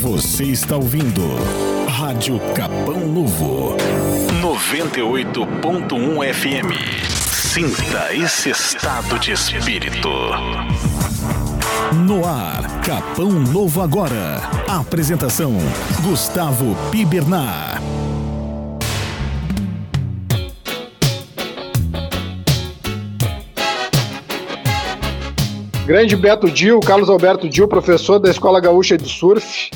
Você está ouvindo Rádio Capão Novo 98.1 FM. Sinta esse estado de espírito. No ar, Capão Novo agora. Apresentação: Gustavo Pibernar. Grande Beto Dil, Carlos Alberto Dil, professor da Escola Gaúcha de Surf,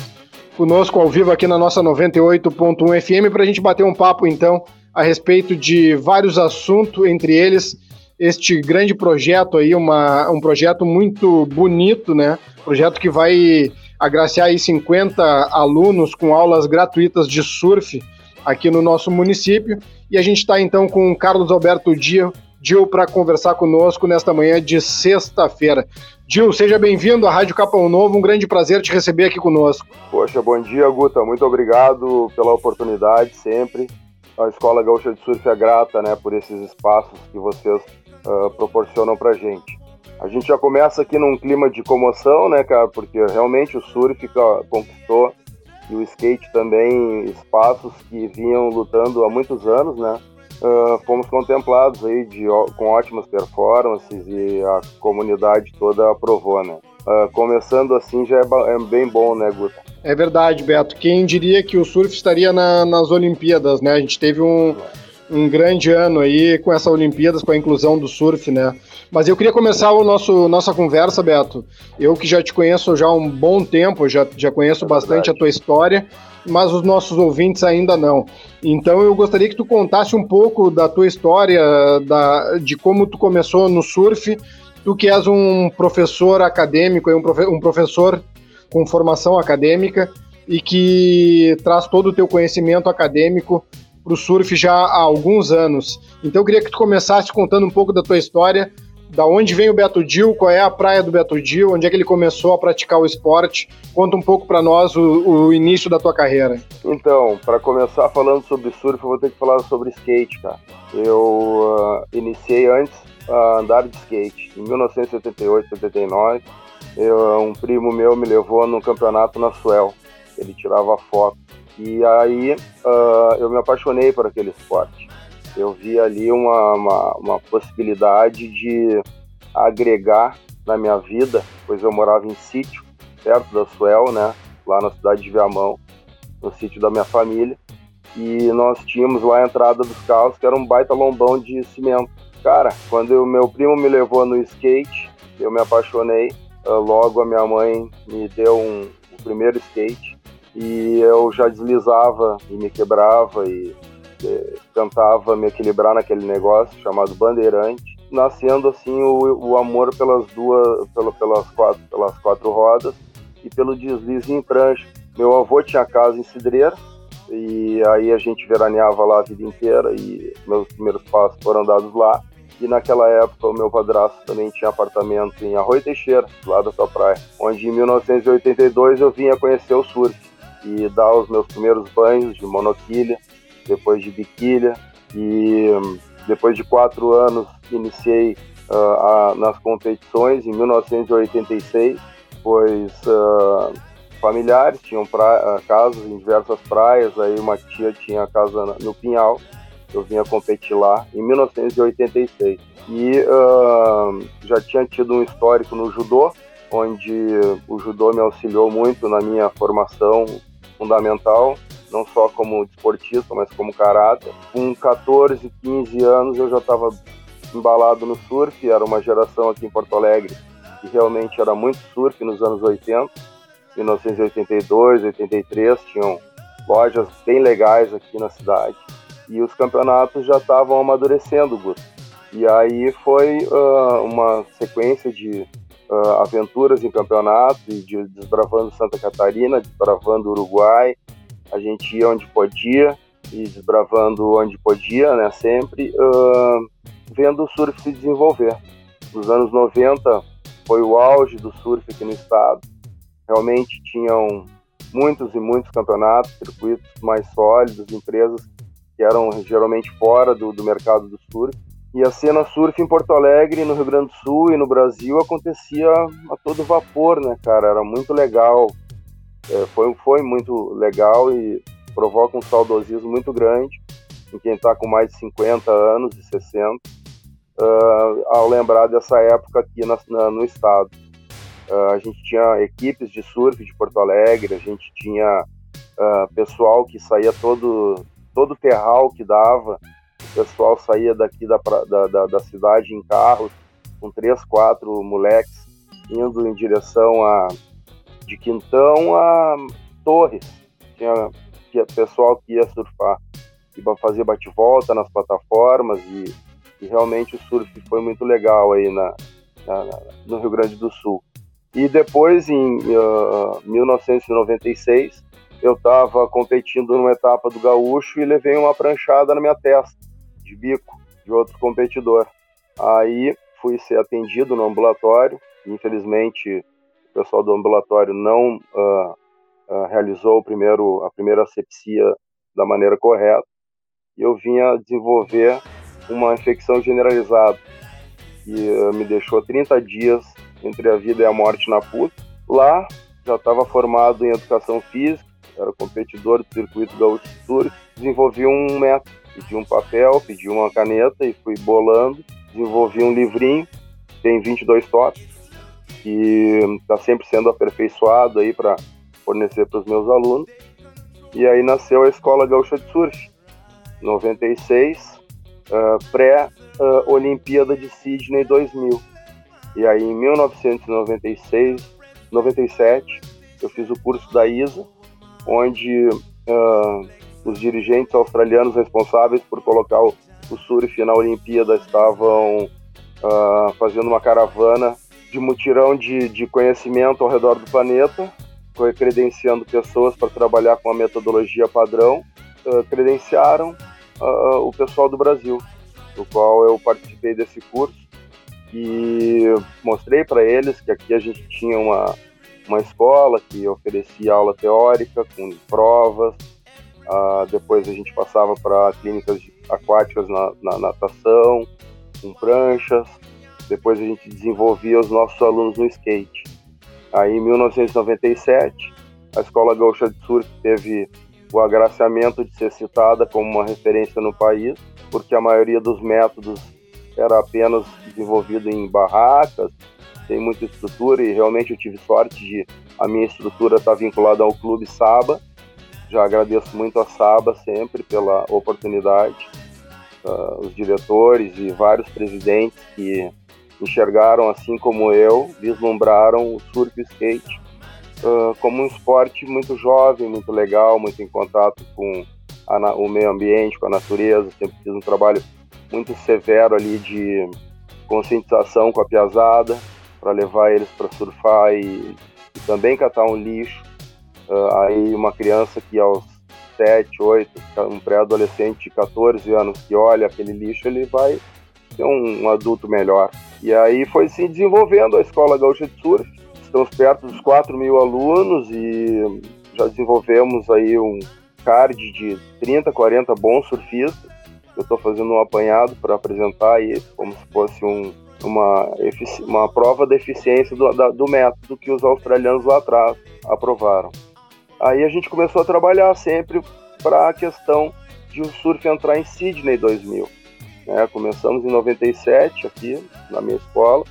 conosco ao vivo aqui na nossa 98.1 FM para a gente bater um papo então a respeito de vários assuntos, entre eles este grande projeto aí, uma, um projeto muito bonito, né? Projeto que vai agraciar aí 50 alunos com aulas gratuitas de surf aqui no nosso município. E a gente está então com o Carlos Alberto Dil, Dil para conversar conosco nesta manhã de sexta-feira. Dil, seja bem-vindo à Rádio Capão Novo, um grande prazer te receber aqui conosco. Poxa, bom dia, Guta, muito obrigado pela oportunidade sempre. A Escola Gaúcha de Surf é grata né, por esses espaços que vocês uh, proporcionam para gente. A gente já começa aqui num clima de comoção, né, cara, porque realmente o surf conquistou e o skate também espaços que vinham lutando há muitos anos, né? Uh, fomos contemplados aí de, com ótimas performances e a comunidade toda aprovou, né? Uh, começando assim já é, é, bem bom, né, Guta? É verdade, Beto. Quem diria que o surf estaria na, nas Olimpíadas, né? A gente teve um, um grande ano aí com essa Olimpíadas, com a inclusão do surf, né? Mas eu queria começar o nosso nossa conversa, Beto. Eu que já te conheço já há um bom tempo, já, já conheço é bastante a tua história mas os nossos ouvintes ainda não. Então eu gostaria que tu contasse um pouco da tua história, da, de como tu começou no surf, tu que és um professor acadêmico, um, profe, um professor com formação acadêmica e que traz todo o teu conhecimento acadêmico para o surf já há alguns anos. Então eu queria que tu começasse contando um pouco da tua história, da onde vem o Beto Dil, qual é a praia do Beto Dil, onde é que ele começou a praticar o esporte. Conta um pouco para nós o, o, início da tua carreira. Então, para começar falando sobre surf, eu vou ter que falar sobre skate, cara. Eu uh, iniciei antes a andar de skate em 1978, 79. Eu, um primo meu me levou no campeonato na Suel. Ele tirava foto. E aí uh, eu me apaixonei por aquele esporte eu vi ali uma, uma, uma possibilidade de agregar na minha vida, pois eu morava em sítio, perto da Suel, né, lá na cidade de Viamão, no sítio da minha família, e nós tínhamos lá a entrada dos carros, que era um baita lombão de cimento. Cara, quando o meu primo me levou no skate, eu me apaixonei, uh, logo a minha mãe me deu um, o primeiro skate, e eu já deslizava e me quebrava e tentava me equilibrar naquele negócio chamado Bandeirante, nascendo assim o, o amor pelas duas, pela, pelas, quatro, pelas quatro rodas e pelo deslize em prancha. Meu avô tinha casa em Cidreira e aí a gente veraneava lá a vida inteira e meus primeiros passos foram dados lá. E naquela época o meu padrasto também tinha apartamento em Arroio Teixeira, lá da sua praia, onde em 1982 eu vinha conhecer o surf e dar os meus primeiros banhos de monoquilha depois de biquília e depois de quatro anos iniciei uh, a, nas competições em 1986, pois uh, familiares tinham pra, uh, casas em diversas praias, aí uma tia tinha casa no Pinhal, eu vinha competir lá em 1986 e já tinha tido um histórico no judô, onde o judô me auxiliou muito na minha formação fundamental não só como desportista, mas como caráter. Com 14, 15 anos eu já estava embalado no surf, era uma geração aqui em Porto Alegre que realmente era muito surf nos anos 80, 1982, 83, tinham lojas bem legais aqui na cidade e os campeonatos já estavam amadurecendo, Guto. E aí foi uh, uma sequência de uh, aventuras em campeonatos, de desbravando Santa Catarina, desbravando Uruguai, a gente ia onde podia e desbravando onde podia, né, sempre, uh, vendo o surf se desenvolver. Nos anos 90 foi o auge do surf aqui no estado. Realmente tinham muitos e muitos campeonatos, circuitos mais sólidos, empresas que eram geralmente fora do, do mercado do surf. E a cena surf em Porto Alegre, no Rio Grande do Sul e no Brasil acontecia a todo vapor, né, cara? Era muito legal foi, foi muito legal e provoca um saudosismo muito grande em quem está com mais de 50 anos e 60, uh, ao lembrar dessa época aqui na, na, no estado. Uh, a gente tinha equipes de surf de Porto Alegre, a gente tinha uh, pessoal que saía todo todo terral que dava, o pessoal saía daqui da, da, da, da cidade em carros com três, quatro moleques indo em direção a de Quintão a Torres. Tinha, pessoal que ia surfar e fazer bate-volta nas plataformas e, e, realmente o surf foi muito legal aí na, na, no Rio Grande do Sul. E depois, em uh, 1996, eu estava competindo numa etapa do Gaúcho e levei uma pranchada na minha testa, de bico, de outro competidor. Aí fui ser atendido no ambulatório, infelizmente o pessoal do ambulatório não uh, uh, realizou primeiro, a primeira asepsia da maneira correta, e eu vinha desenvolver uma infecção generalizada, que uh, me deixou 30 dias entre a vida e a morte na PUC. Lá, já estava formado em educação física, era competidor do circuito Gaúcho Tour, desenvolvi um método, pedi um papel, pedi uma caneta e fui bolando, desenvolvi um livrinho, tem 22 tópicos, que está sempre sendo aperfeiçoado aí para fornecer para os meus alunos. E aí nasceu a Escola Gaúcha de Surf, 96, uh, pré-Olimpíada uh, de Sydney 2000. E aí em 1996, 97, eu fiz o curso da ISA, onde uh, os dirigentes australianos responsáveis por colocar o, o surf na Olimpíada estavam fazendo uma caravana de mutirão de, de conhecimento ao redor do planeta, foi credenciando pessoas para trabalhar com a metodologia padrão, uh, credenciaram o pessoal do Brasil, do qual eu participei desse curso e mostrei para eles que aqui a gente tinha uma uma escola que oferecia aula teórica com provas. Uh, depois a gente passava para clínicas aquáticas na, na, natação, com pranchas. Depois a gente desenvolvia os nossos alunos no skate. Aí em 1997, a Escola Gaúcha de Surf teve o agraciamento de ser citada como uma referência no país, porque a maioria dos métodos era apenas desenvolvido em barracas, tem muita estrutura e realmente eu tive sorte de a minha estrutura estar tá vinculada ao Clube Saba. Já agradeço muito a Saba sempre pela oportunidade, uh, os diretores e vários presidentes que enxergaram, assim como eu, vislumbraram o surf e skate uh, como um esporte muito jovem, muito legal, muito em contato com a, o meio ambiente, com a natureza. Sempre fiz um trabalho muito severo ali de conscientização com a piazada para levar eles para surfar e, e, também catar um lixo. Uh, aí uma criança que aos 7, 8, um pré-adolescente de 14 anos que olha aquele lixo, ele vai ser um, um, adulto melhor. E aí foi se desenvolvendo a Escola Gaúcha de Surf. Estamos perto dos 4 mil alunos e já desenvolvemos aí um card de 30, 40 bons surfistas. Eu estou fazendo um apanhado para apresentar aí como se fosse um, uma, uma prova da eficiência do, da, do método que os australianos lá atrás aprovaram. Aí a gente começou a trabalhar sempre para a questão de o surf entrar em Sydney 2000. Né? Começamos em 97 aqui na minha escola.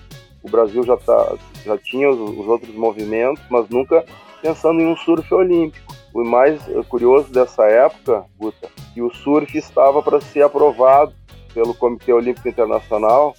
O Brasil já, tá, já tinha os, os outros movimentos, mas nunca pensando em um surf olímpico. O mais curioso dessa época, Guta, que o surf estava para ser aprovado pelo Comitê Olímpico Internacional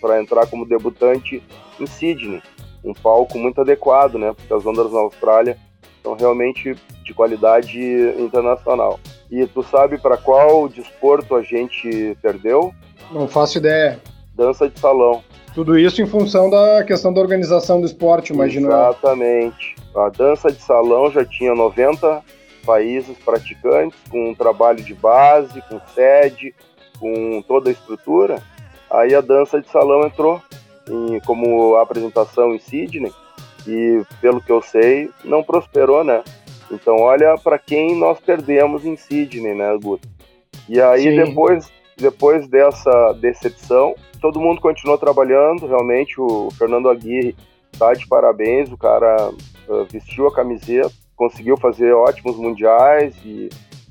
para entrar como debutante em Sydney. Um palco muito adequado, né? Porque as ondas na Austrália são realmente de qualidade internacional. E tu sabe para qual desporto a gente perdeu? Não faço ideia. Dança de salão. Tudo isso em função da questão da organização do esporte, imagino. Exatamente. A dança de salão já tinha 90 países praticantes, com um trabalho de base, com sede, com toda a estrutura. Aí a dança de salão entrou em, como apresentação em Sydney e, pelo que eu sei, não prosperou, né? Então, olha para quem nós perdemos em Sydney, né, Guto? E aí, depois, depois dessa decepção, todo mundo continuou trabalhando. Realmente, o Fernando Aguirre tá de parabéns. O cara uh, vestiu a camiseta conseguiu fazer ótimos mundiais e,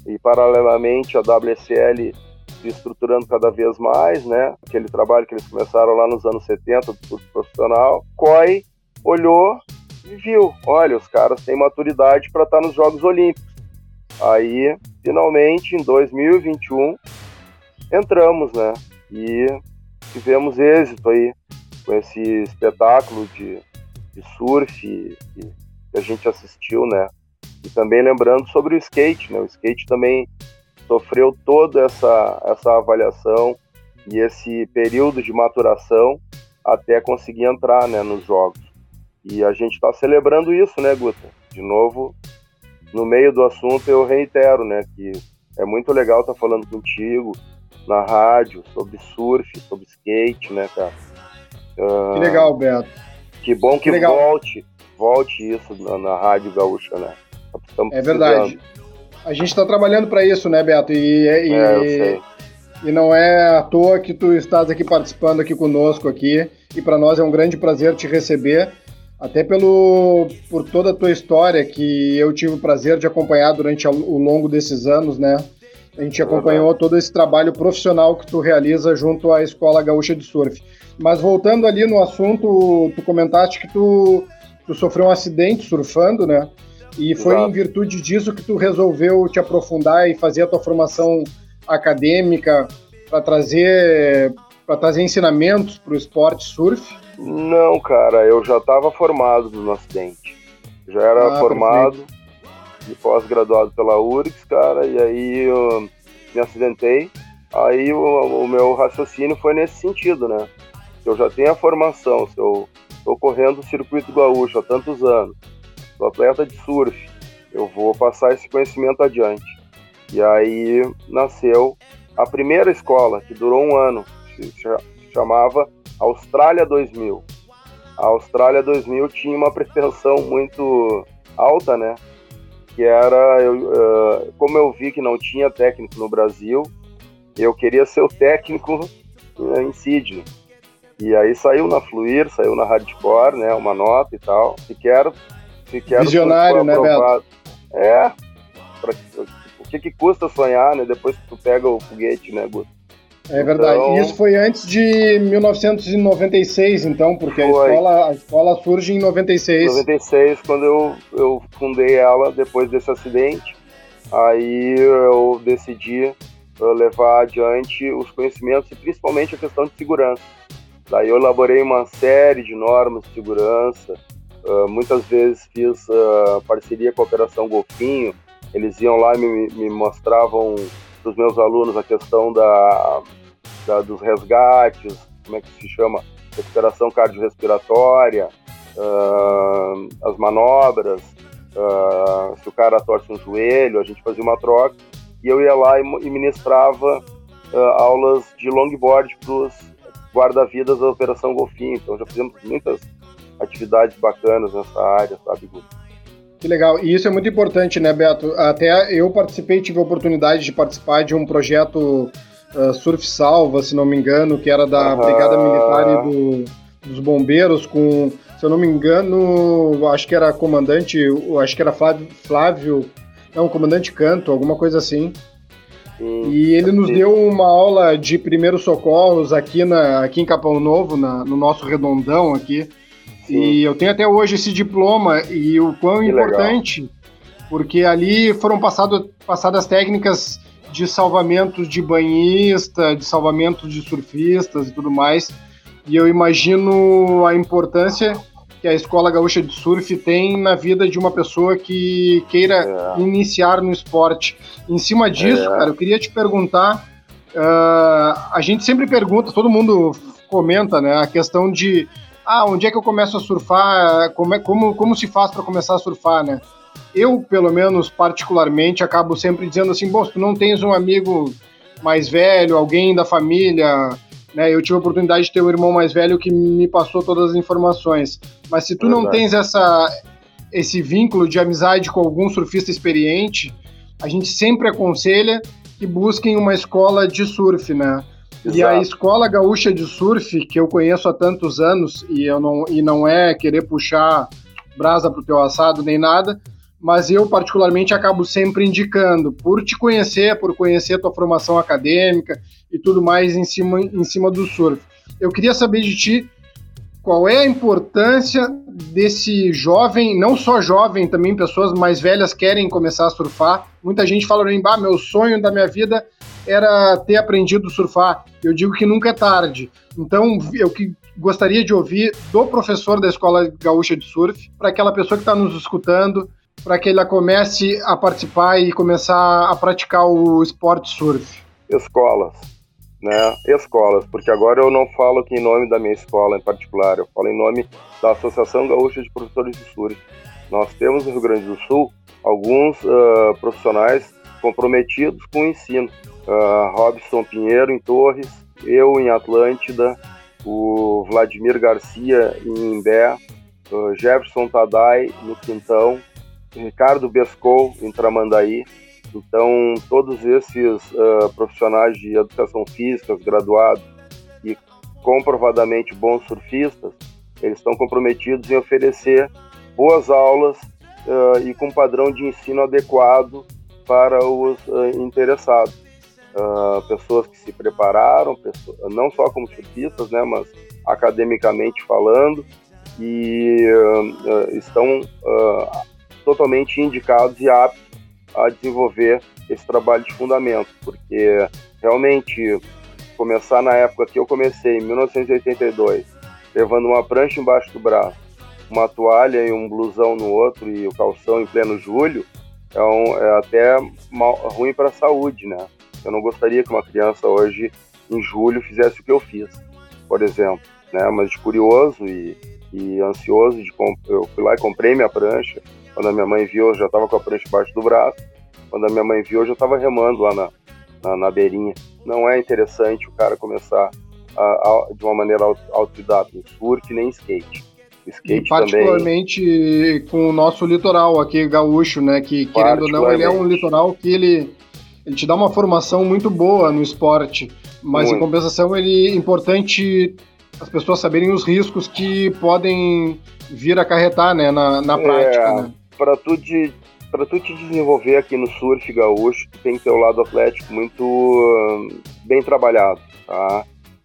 e paralelamente a WSL se estruturando cada vez mais, né? Aquele trabalho que eles começaram lá nos anos 70 do profissional. COI olhou e viu, olha, os caras têm maturidade para estar tá nos Jogos Olímpicos. Aí, finalmente, em 2021, entramos, né? E tivemos êxito aí com esse espetáculo de, de surf que a gente assistiu, né? E também lembrando sobre o skate, né? O skate também sofreu toda essa, essa avaliação e esse período de maturação até conseguir entrar né, nos jogos. E a gente está celebrando isso, né, Guta? De novo, no meio do assunto, eu reitero, né, que é muito legal estar tá falando contigo na rádio sobre surf, sobre skate, né, cara? Uh, que legal, Beto. Que bom que, que volte, volte isso na, na rádio gaúcha, né? Estamos é verdade. A gente está trabalhando para isso, né, Beto? E, e, é, e não é à toa que tu estás aqui participando aqui conosco aqui. E para nós é um grande prazer te receber, até pelo por toda a tua história que eu tive o prazer de acompanhar durante o longo desses anos, né? A gente acompanhou todo esse trabalho profissional que tu realiza junto à Escola Gaúcha de Surf. Mas voltando ali no assunto, tu comentaste que tu, tu sofreu um acidente surfando, né? E foi Exato. em virtude disso que tu resolveu te aprofundar e fazer a tua formação acadêmica para trazer para trazer ensinamentos para o esporte surf? Não, cara, eu já estava formado no acidente. Já era ah, formado e pós-graduado pela URGS, cara, e aí eu me acidentei. Aí o, o, meu raciocínio foi nesse sentido, né? Eu já tenho a formação, se eu estou correndo o circuito gaúcho há tantos anos, sou atleta de surf, eu vou passar esse conhecimento adiante. E aí nasceu a primeira escola, que durou um ano, chamava Austrália 2000. A Austrália 2000 tinha uma pretensão muito alta, né? Que era, eu, uh, como eu vi que não tinha técnico no Brasil, eu queria ser o técnico uh, em Sydney. E aí saiu na Fluir, saiu na Hardcore, né? Uma nota e tal. E quero se quero Visionário, né, Beto? É. Pra, o que, que custa sonhar, né? Depois que tu pega o foguete, né, Guto? É verdade. Então, Isso foi antes de 1996, então, porque a escola, a escola surge em 96. 96, quando eu, eu fundei ela depois desse acidente. Aí eu decidi eh, levar adiante os conhecimentos e principalmente a questão de segurança. Daí eu elaborei uma série de normas de segurança, Uh, muitas vezes fiz uh, parceria com a Operação Golfinho, eles iam lá e me, me mostravam para os meus alunos a questão da, da, dos resgates, como é que se chama, recuperação cardiorrespiratória, uh, as manobras, se o cara torce um joelho, a gente fazia uma troca, e eu ia lá e, e ministrava aulas de longboard para os guarda-vidas da Operação Golfinho, então já fizemos muitas atividades bacanas nessa área, sabe, Guto? Que legal. E isso é muito importante, né, Beto? Até eu participei, tive a oportunidade de participar de um projeto uh, Surf Salva, se não me engano, que era da Brigada Militar e do, dos Bombeiros, com, se eu não me engano, acho que era comandante, acho que era Flávio, Flávio não, comandante Canto, alguma coisa assim. Sim, e ele nos deu uma aula de primeiros socorros aqui, na, aqui em Capão Novo, na, no nosso redondão aqui. Sim. E eu tenho até hoje esse diploma e o quão que importante, legal. porque ali foram passado, passadas técnicas de salvamento de banhista, de salvamento de surfistas e tudo mais. E eu imagino a importância que a Escola Gaúcha de Surf tem na vida de uma pessoa que queira é. iniciar no esporte. Em cima disso, é. cara, eu queria te perguntar. Uh, a gente sempre pergunta, todo mundo comenta, né, a questão de ah, onde é que eu começo a surfar? Como, é, como, como se faz para começar a surfar, né? Eu, pelo menos, particularmente, acabo sempre dizendo assim, bom, se tu não tens um amigo mais velho, alguém da família, né? Eu tive a oportunidade de ter um irmão mais velho que me passou todas as informações. Mas se tu não tens essa, esse vínculo de amizade com algum surfista experiente, a gente sempre aconselha que busquem uma escola de surf, né? Exato. E a escola gaúcha de surf, que eu conheço há tantos anos, e, eu não, e não é querer puxar brasa pro teu assado nem nada, mas eu particularmente acabo sempre indicando, por te conhecer, por conhecer a tua formação acadêmica e tudo mais em cima, em cima do surf. Eu queria saber de ti qual é a importância desse jovem, não só jovem, também pessoas mais velhas querem começar a surfar. Muita gente fala bah, meu sonho da minha vida era ter aprendido a surfar. Eu digo que nunca é tarde. Então, eu que gostaria de ouvir do professor da Escola Gaúcha de Surf, para aquela pessoa que está nos escutando, para que ela comece a participar e começar a praticar o esporte surf? Escolas, né? Escolas, porque agora eu não falo em nome da minha escola em particular, eu falo em nome da Associação Gaúcha de Professores de Surf. Nós temos no Rio Grande do Sul alguns uh, profissionais comprometidos com o ensino. Uh, Robson Pinheiro em Torres, eu em Atlântida, o Vladimir Garcia em Imbé, uh, Jefferson Tadai no Quintão, Ricardo Bescou, em Tramandaí. Então, todos esses uh, profissionais de educação física, graduados e comprovadamente bons surfistas, eles estão comprometidos em oferecer boas aulas uh, e com padrão de ensino adequado para os uh, interessados. Pessoas que se prepararam, pessoas, não só como surfistas, né, mas academicamente falando, e estão totalmente indicados e aptos a desenvolver esse trabalho de fundamento, porque realmente começar na época que eu comecei, em 1982, levando uma prancha embaixo do braço, uma toalha e um blusão no outro e o calção em pleno julho, é, um, é até mal, ruim para a saúde, né? Eu não gostaria que uma criança hoje, em julho, fizesse o que eu fiz, por exemplo, né? Mas de curioso e, e ansioso, de eu fui lá e comprei minha prancha, quando a minha mãe viu, eu já estava com a prancha embaixo do braço. Quando a minha mãe viu, eu já estava remando lá na, na, na, beirinha. Não é interessante o cara começar a, a, de uma maneira autodidata em surf nem skate. Skate e particularmente também... com o nosso litoral aqui gaúcho, né? Que querendo ou não, ele é um litoral que ele, ele te dá uma formação muito boa no esporte, mas muito. em compensação ele é importante as pessoas saberem os riscos que podem vir acarretar né, na, na prática. É, né? para tu de para tu te desenvolver aqui no surf gaúcho, tu tem que ter o lado atlético muito uh, bem trabalhado, tá?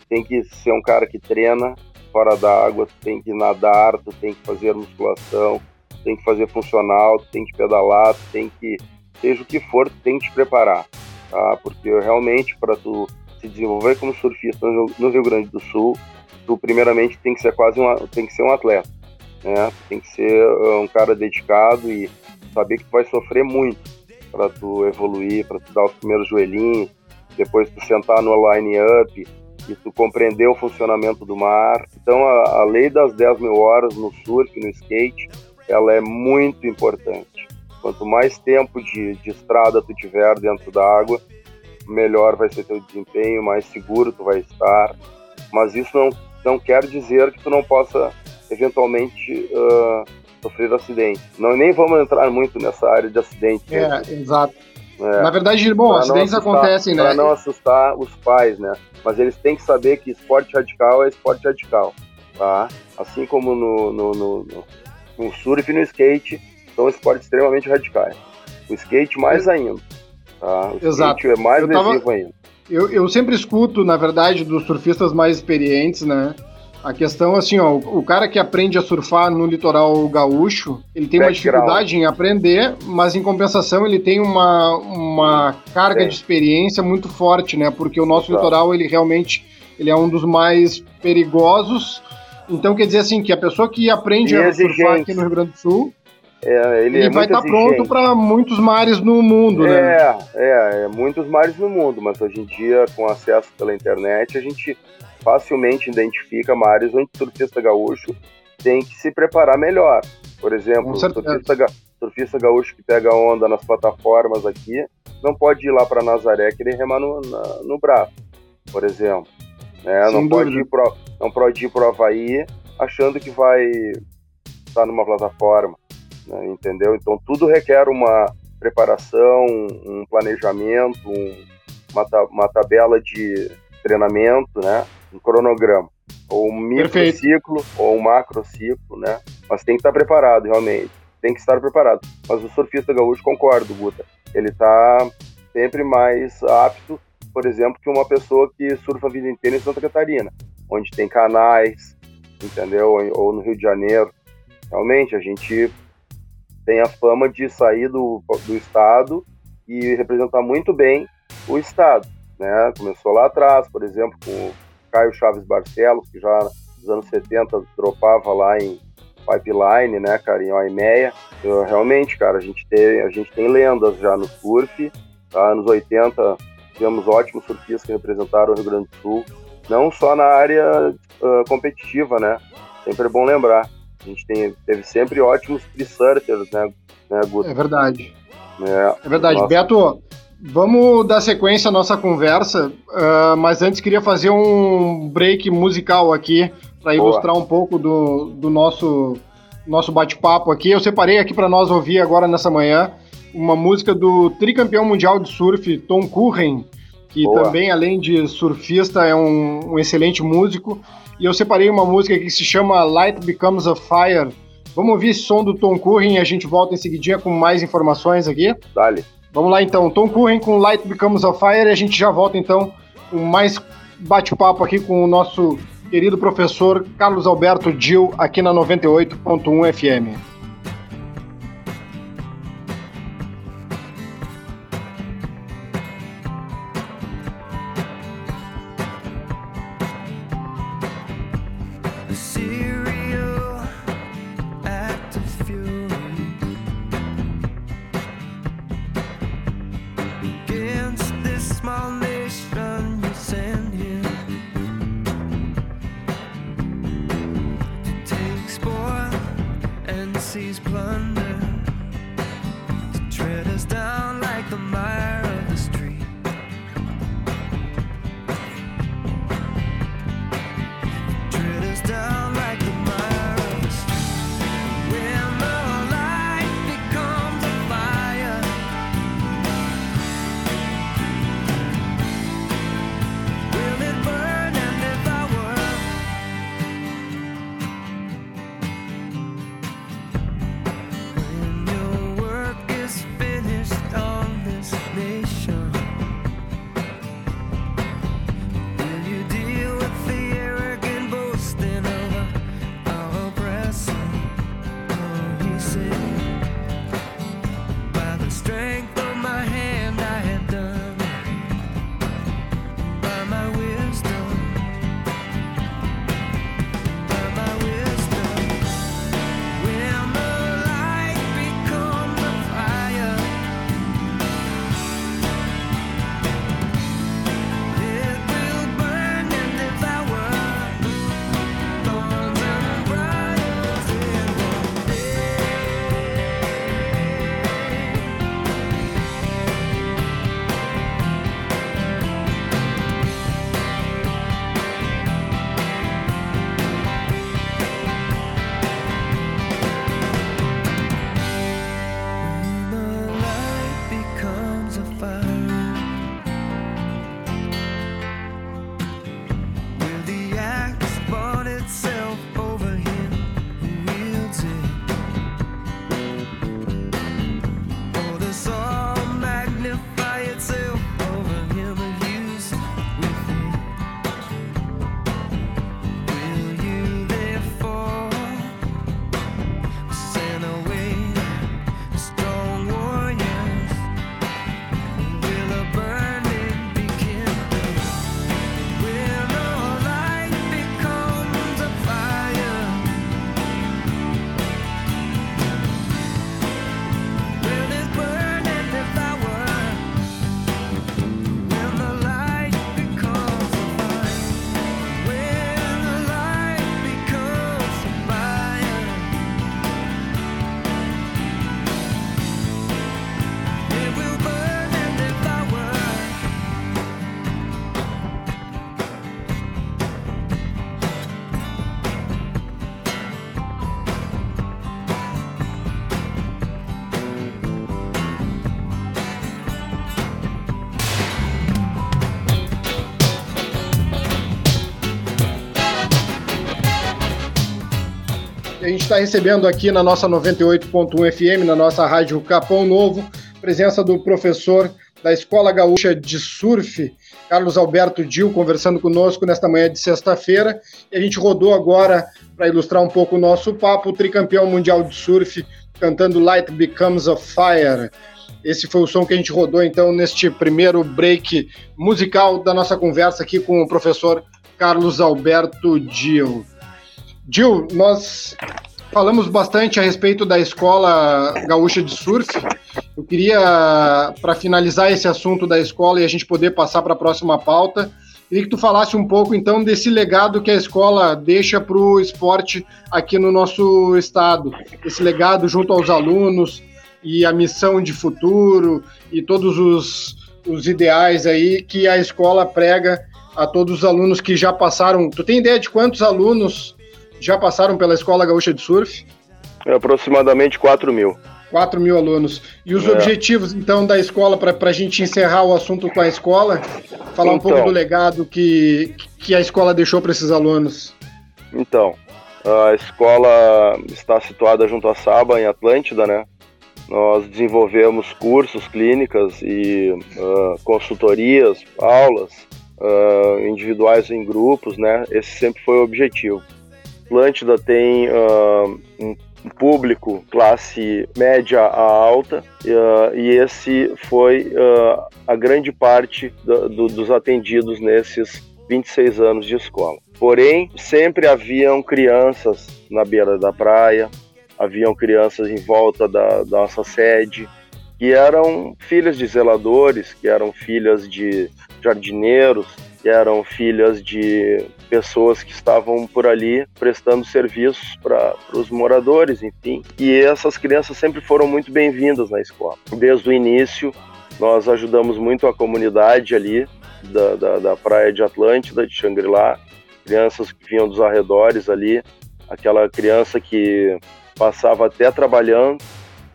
Tem que ser um cara que treina fora d'água, tu tem que nadar, tu tem que fazer musculação, tu tem que fazer funcional, tu tem que pedalar, tu tem que seja o que for, tu tem que te preparar, tá? Porque realmente para tu se desenvolver como surfista no Rio Grande do Sul, tu primeiramente tem que ser quase um tem que ser um atleta né? Tem que ser uh, um cara dedicado e saber que tu vai sofrer muito para tu evoluir, para tu dar os primeiros joelhinhos, depois tu sentar no line-up e tu compreender o funcionamento do mar. Então a, a lei das 10 mil horas no surf, no skate, ela é muito importante. Quanto mais tempo de, de estrada tu tiver dentro da água, melhor vai ser teu desempenho, mais seguro tu vai estar. Mas isso não, não quer dizer que tu não possa eventualmente uh, sofrer acidente. Não, nem vamos entrar muito nessa área de acidente. É, né? exato. É, Na verdade, bom, acidentes assustar, acontecem, né? Para não assustar os pais, né? Mas eles têm que saber que esporte radical é esporte radical, tá? Assim como no, no, no, no, no surf e no skate, são esportes extremamente radicais. O skate mais ainda, tá? O Exato. skate é mais lesivo ainda. Eu, eu sempre escuto, na verdade, dos surfistas mais experientes, né? A questão, assim, ó, o cara que aprende a surfar no litoral gaúcho, ele tem Background. uma dificuldade em aprender, mas em compensação ele tem uma, uma carga Sim. de experiência muito forte, né? Porque o nosso Exato. litoral, ele realmente ele é um dos mais perigosos. Então, quer dizer assim, que a pessoa que aprende e a exigente. surfar aqui no Rio Grande do Sul, é, ele, ele é vai estar tá pronto para muitos mares no mundo, né? É, é, é, muitos mares no mundo, mas hoje em dia, com acesso pela internet, a gente facilmente identifica mares onde o surfista gaúcho tem que se preparar melhor. Por exemplo, o surfista, ga, surfista gaúcho que pega onda nas plataformas aqui não pode ir lá para Nazaré querer remar no, na, no braço, por exemplo. Né? Não, pode ir pro, não pode ir para o Havaí achando que vai estar numa plataforma, né? entendeu? Então tudo requer uma preparação, um planejamento, um, uma, uma tabela de treinamento, né? um cronograma, ou um microciclo ou um macrociclo, né? Mas tem que estar preparado realmente. tem que estar preparado. Mas o surfista gaúcho, concordo, Guta, ele está sempre mais apto, por exemplo, que uma pessoa que surfa a vida inteira em Santa Catarina, onde tem canais, entendeu? Ou no Rio de Janeiro. Realmente, a gente tem a fama de sair do, do estado e representar muito bem o estado. Né? Começou lá atrás, por exemplo, com o Caio Chaves Barcelos, que já nos anos 70 dropava lá em Pipeline, né, cara, em Oimeia. realmente, cara, a gente, tem, a gente tem lendas já no surf. Tá? Anos 80 tivemos ótimos surfistas que representaram o Rio Grande do Sul, não só na área uh, competitiva, né? Sempre é bom lembrar. A gente tem, teve sempre ótimos pre-surfers, né, né Guto? É verdade. É, é verdade. Nossa. Beto, vamos dar sequência à nossa conversa, uh, mas antes queria fazer um break musical aqui para ilustrar um pouco do, do nosso, nosso bate-papo aqui. Eu separei aqui para nós ouvir agora nessa manhã uma música do tricampeão mundial de surf, Tom Curren, que Boa. também, além de surfista, é um, um, excelente músico. E eu separei uma música que se chama Light Becomes a Fire. Vamos ouvir som do Tom Curren e a gente volta em seguidinha com mais informações aqui. Dale. Vamos lá então, Tom Curren com Light Becomes a Fire e a gente já volta então com mais bate-papo aqui com o nosso querido professor Carlos Alberto Dil, aqui na 98.1 FM. Gente está recebendo aqui na nossa 98.1 FM, na nossa rádio Capão Novo, presença do professor da Escola Gaúcha de Surf, Carlos Alberto Dil, conversando conosco nesta manhã de sexta-feira. E a gente rodou agora, para ilustrar um pouco o nosso papo, o tricampeão mundial de surf, cantando Light Becomes a Fire. Esse foi o som que a gente rodou, então, neste primeiro break musical da nossa conversa aqui com o professor Carlos Alberto Dil. Dil, nós falamos bastante a respeito da Escola Gaúcha de Surf. Eu queria, para finalizar esse assunto da escola e a gente poder passar para a próxima pauta, queria que tu falasse um pouco, então, desse legado que a escola deixa para o esporte aqui no nosso estado. Esse legado junto aos alunos e a missão de futuro e todos os, os ideais aí que a escola prega a todos os alunos que já passaram. Tu tem ideia de quantos alunos já passaram pela Escola Gaúcha de Surf? É aproximadamente 4 mil. 4 mil alunos. E os é. objetivos, então, da escola, para a gente encerrar o assunto com a escola, falar então, um pouco então. do legado que, que a escola deixou para esses alunos. Então, a escola está situada junto à Saba, em Atlântida, né? Nós desenvolvemos cursos, clínicas e uh, consultorias, aulas uh, individuais em grupos, né? Esse sempre foi o objetivo. Atlântida tem uh, um público classe média a alta uh, e esse foi uh, a grande parte do, do, dos atendidos nesses 26 anos de escola. Porém, sempre haviam crianças na beira da praia, haviam crianças em volta da, da nossa sede, que eram filhas de zeladores, que eram filhas de jardineiros, que eram filhas de pessoas que estavam por ali prestando serviços para os moradores, enfim. E essas crianças sempre foram muito bem-vindas na escola. Desde o início, nós ajudamos muito a comunidade ali da, da, da praia de Atlântida, de Xangri-Lá, crianças que vinham dos arredores ali, aquela criança que passava até trabalhando,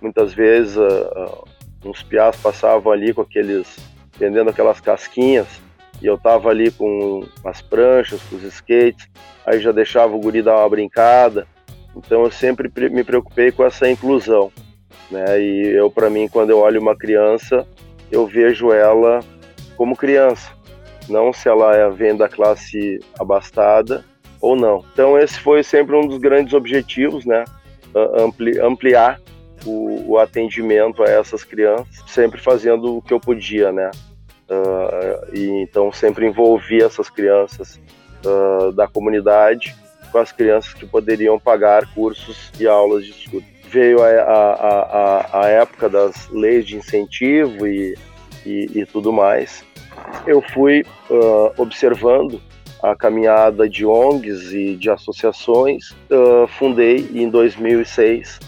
muitas vezes uh, uns piás passavam ali com aqueles, vendendo aquelas casquinhas, e eu tava ali com as pranchas, com os skates, aí já deixava o guri dar uma brincada. Então eu sempre me preocupei com essa inclusão, né? E eu para mim quando eu olho uma criança, eu vejo ela como criança, não se ela é, vem da classe abastada ou não. Então esse foi sempre um dos grandes objetivos, né? Ampli ampliar o, o atendimento a essas crianças, sempre fazendo o que eu podia, né? Uh, e então sempre envolvi essas crianças uh, da comunidade com as crianças que poderiam pagar cursos e aulas de estudo. Veio a, a, a, a época das leis de incentivo e, e, e tudo mais. Eu fui uh, observando a caminhada de ONGs e de associações. fundei em 2006,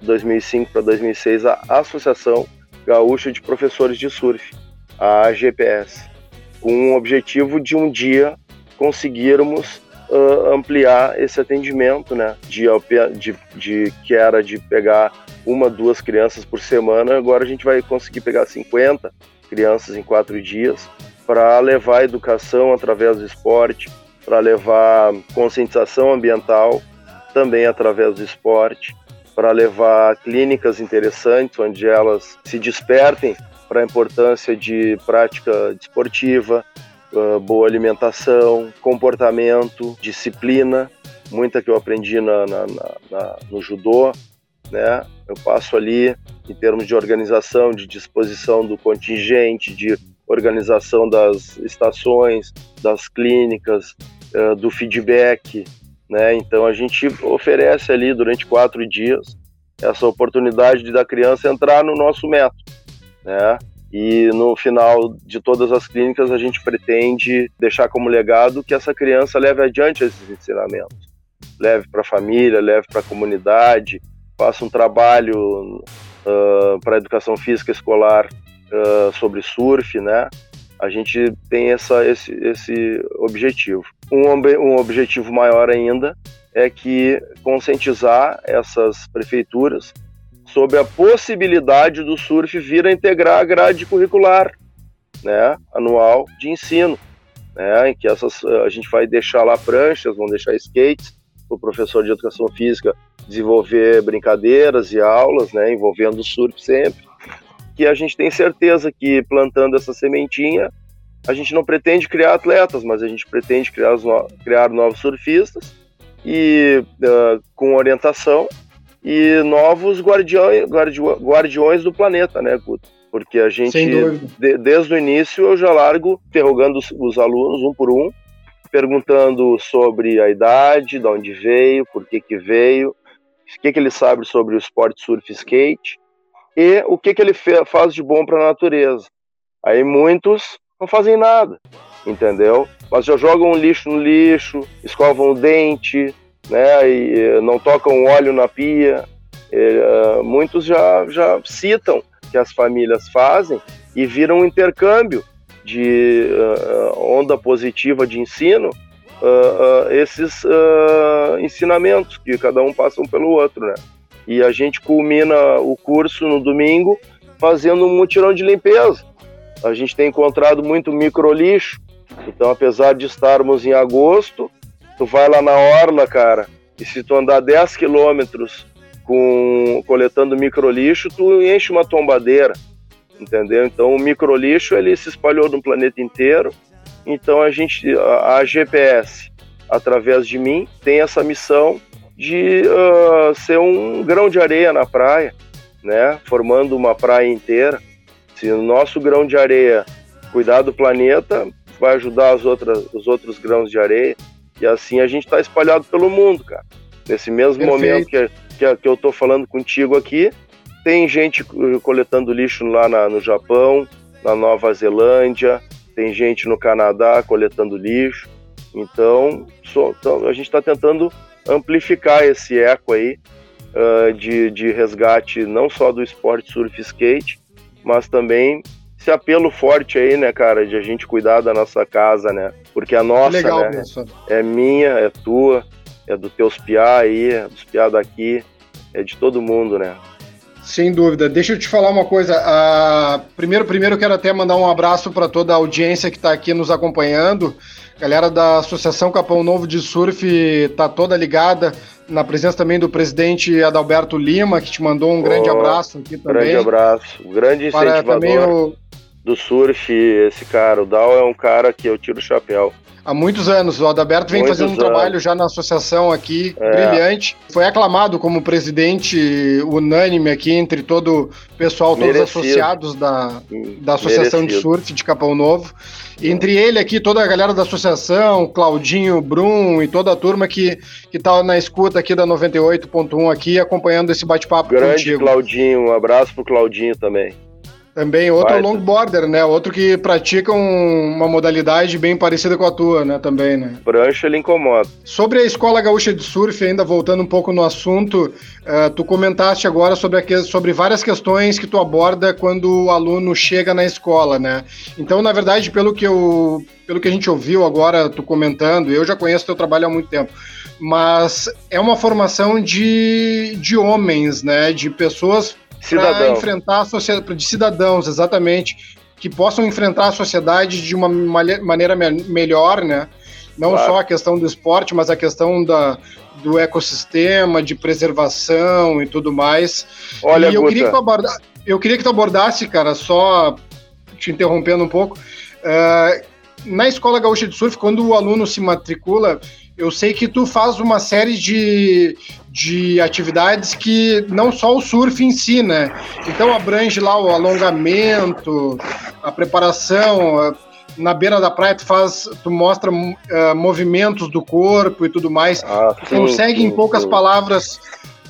2005 para 2006, a Associação Gaúcha de Professores de Surf a GPS, com o objetivo de um dia conseguirmos uh, ampliar esse atendimento, né? De, de, de, que era de pegar uma, duas crianças por semana, agora a gente vai conseguir pegar 50 crianças em quatro dias para levar educação através do esporte, para levar conscientização ambiental também através do esporte, para levar clínicas interessantes onde elas se despertem para a importância de prática desportiva, uh, boa alimentação, comportamento, disciplina, muita que eu aprendi na, na, na, no judô, né? Eu passo ali em termos de organização, de disposição do contingente, de organização das estações, das clínicas, uh, do feedback, né? Então a gente oferece ali durante quatro dias essa oportunidade de da criança entrar no nosso método né? E no final de todas as clínicas a gente pretende deixar como legado que essa criança leve adiante esses ensinamentos, leve para a família, leve para a comunidade, faça um trabalho uh, para a educação física escolar uh, sobre surf, né? A gente tem essa, esse, esse objetivo. Um, um objetivo maior ainda é que conscientizar essas prefeituras sobre a possibilidade do surf vir a integrar a grade curricular né, anual de ensino, né, em que essas, a gente vai deixar lá pranchas, vão deixar skates, o professor de educação física desenvolver brincadeiras e aulas, né, envolvendo o surf sempre, que a gente tem certeza que plantando essa sementinha, a gente não pretende criar atletas, mas a gente pretende criar, no... criar novos surfistas e uh, com orientação e novos guardiões, guardiões do planeta, né, Guto? Porque a gente, de, desde o início, eu já largo interrogando os, os, alunos um por um, perguntando sobre a idade, de onde veio, por que que veio, o que que ele sabe sobre o esporte surf skate e o que que ele faz de bom para a natureza. Aí muitos não fazem nada, entendeu? Mas já jogam lixo no lixo, escovam o dente, né? E eh, não tocam óleo na pia. E, uh, muitos já, já citam que as famílias fazem e viram um intercâmbio de uh, onda positiva de ensino, uh, esses ensinamentos que cada um passa um pelo outro, né? E a gente culmina o curso no domingo fazendo um mutirão de limpeza. A gente tem encontrado muito micro lixo, então apesar de estarmos em agosto, tu vai lá na orla, cara, e se tu andar 10 quilômetros com coletando micro lixo, tu enche uma tombadeira, entendeu? Então o micro lixo ele se espalhou no planeta inteiro. Então a gente, a, a GPS, através de mim, tem essa missão de uh, ser um grão de areia na praia, né? Formando uma praia inteira. Se o nosso grão de areia cuidar do planeta, vai ajudar as outras, os outros grãos de areia. E assim a gente está espalhado pelo mundo, cara. Nesse mesmo Perfeito. momento que, que, que eu estou falando contigo aqui, tem gente coletando lixo lá na, no Japão, na Nova Zelândia, tem gente no Canadá coletando lixo. Então, so, então a gente está tentando amplificar esse eco aí uh, de, de resgate não só do esporte surf skate, mas também esse apelo forte aí, né, cara, de a gente cuidar da nossa casa, né? Porque a nossa, Legal, né, é minha, é tua, é dos teus piá aí, é dos piá daqui, é de todo mundo, né? Sem dúvida. Deixa eu te falar uma coisa. Uh, primeiro, primeiro quero até mandar um abraço para toda a audiência que está aqui nos acompanhando. Galera da Associação Capão Novo de Surf está toda ligada. Na presença também do presidente Adalberto Lima, que te mandou um oh, grande abraço aqui também. Grande abraço. grande incentivador o... do surf, esse cara. O Dal é um cara que eu tiro o chapéu há muitos anos. O Adalberto vem muitos fazendo um anos. trabalho já na associação aqui, é. brilhante. Foi aclamado como presidente unânime aqui entre todo o pessoal, todos os associados da, da Associação Merecido. de Surf de Capão Novo. Entre ele aqui, toda a galera da associação, Claudinho, Brum e toda a turma que, que tá na escuta aqui da 98.1 aqui, acompanhando esse bate-papo contigo. Grande Claudinho, um abraço pro Claudinho também. Também outro Vai, longboarder, né? Outro que pratica um, uma modalidade bem parecida com a tua, né? Também, né? Prancha ele incomoda. Sobre a Escola Gaúcha de Surf, ainda voltando um pouco no assunto, uh, tu comentaste agora sobre, a, sobre várias questões que tu aborda quando o aluno chega na escola, né? Então, na verdade, pelo que eu, pelo que a gente ouviu agora, tu comentando, eu já conheço teu trabalho há muito tempo, mas é uma formação de, de homens, né? De pessoas para enfrentar a sociedade, de cidadãos, exatamente, que possam enfrentar a sociedade de uma maneira melhor, né? Não claro. só a questão do esporte, mas a questão da, do ecossistema, de preservação e tudo mais. Olha, e eu queria, que tu aborda... eu queria que tu abordasse, cara, só te interrompendo um pouco, uh, na Escola Gaúcha de Surf, quando o aluno se matricula, eu sei que tu faz uma série de, de atividades que não só o surf ensina. Né? Então abrange lá o alongamento, a preparação. Na beira da praia tu faz, tu mostra uh, movimentos do corpo e tudo mais. Ah, sim, consegue sim, em poucas sim. palavras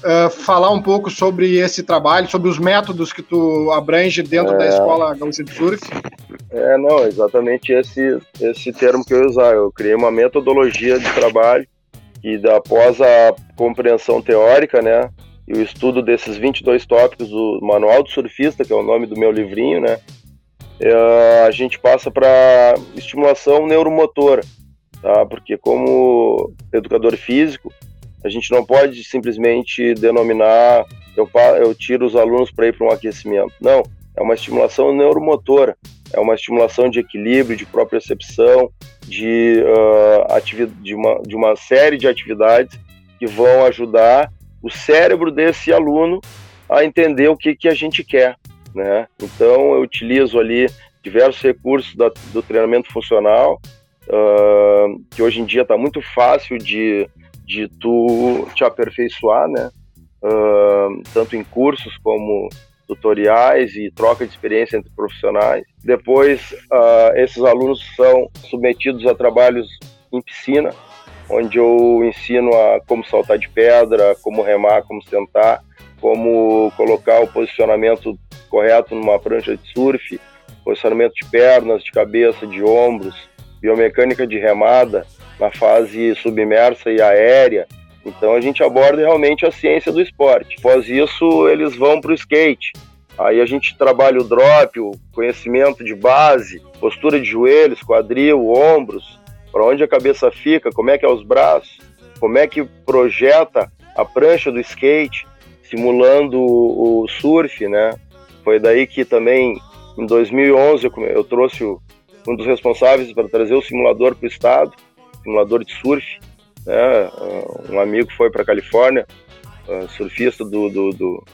uh, falar um pouco sobre esse trabalho, sobre os métodos que tu abrange dentro é... da escola Gaúcha de Surf? É, não, exatamente esse, esse termo que eu ia usar. Eu criei uma metodologia de trabalho e após a compreensão teórica, né, e o estudo desses 22 tópicos do Manual do Surfista, que é o nome do meu livrinho, né, é, a gente passa para estimulação neuromotora, tá? Porque como educador físico, a gente não pode simplesmente denominar eu, eu tiro os alunos para ir para um aquecimento. Não, é uma estimulação neuromotora é uma estimulação de equilíbrio, de propriocepção, de, uh, de, uma, de uma série de atividades que vão ajudar o cérebro desse aluno a entender o que, que a gente quer. Né? Então, eu utilizo ali diversos recursos da, do treinamento funcional, uh, que hoje em dia está muito fácil de, de tu te aperfeiçoar, né? Uh, tanto em cursos como tutoriais e troca de experiência entre profissionais. Depois, uh, esses alunos são submetidos a trabalhos em piscina, onde eu ensino a como saltar de pedra, como remar, como sentar, como colocar o posicionamento correto numa prancha de surf, posicionamento de pernas, de cabeça, de ombros, biomecânica de remada na fase submersa e aérea. Então a gente aborda realmente a ciência do esporte. Após isso, eles vão para o skate. Aí a gente trabalha o drop, o conhecimento de base, postura de joelhos, quadril, ombros, para onde a cabeça fica, como é que é os braços, como é que projeta a prancha do skate, simulando o, surf, né? Foi daí que também em 2011 eu, trouxe um dos responsáveis para trazer o simulador para o estado, simulador de surf. Né? Um amigo foi para Califórnia, surfista do, do, do,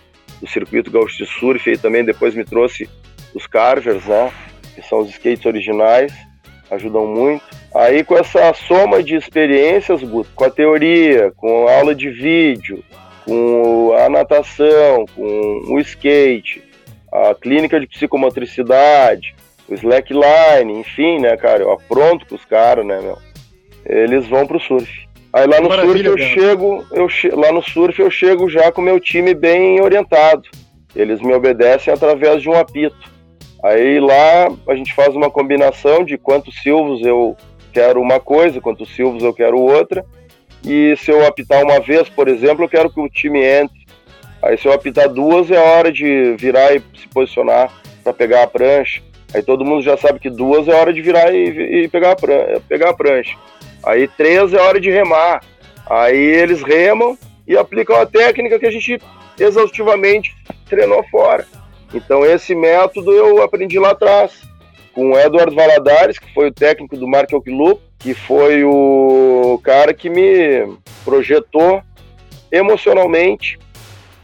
do, circuito gaúcho de surf, e também depois me trouxe os carvers, né? que são os skates originais, ajudam muito. Aí com essa soma de experiências, com a teoria, com a aula de vídeo, com a natação, com o skate, a clínica de psicomotricidade, o slackline, enfim, né, cara, eu apronto com os caras, né, meu. Eles vão pro surf. Aí lá no surf eu cara. chego, eu che lá no surf eu chego já com o meu time bem orientado. Eles me obedecem através de um apito. Aí lá a gente faz uma combinação de quantos silvos eu quero uma coisa, quantos silvos eu quero outra. E se eu apitar uma vez, por exemplo, eu quero que o time entre. Aí se eu apitar duas, é hora de virar e se posicionar para pegar a prancha. Aí todo mundo já sabe que duas é hora de virar e, e pegar, a prancha, pegar a prancha. Aí três é hora de remar. Aí eles remam e aplicam a técnica que a gente exaustivamente treinou fora. Então esse método eu aprendi lá atrás com o Eduardo Valadares, que foi o técnico do Mark Oquilup, que foi o cara que me projetou emocionalmente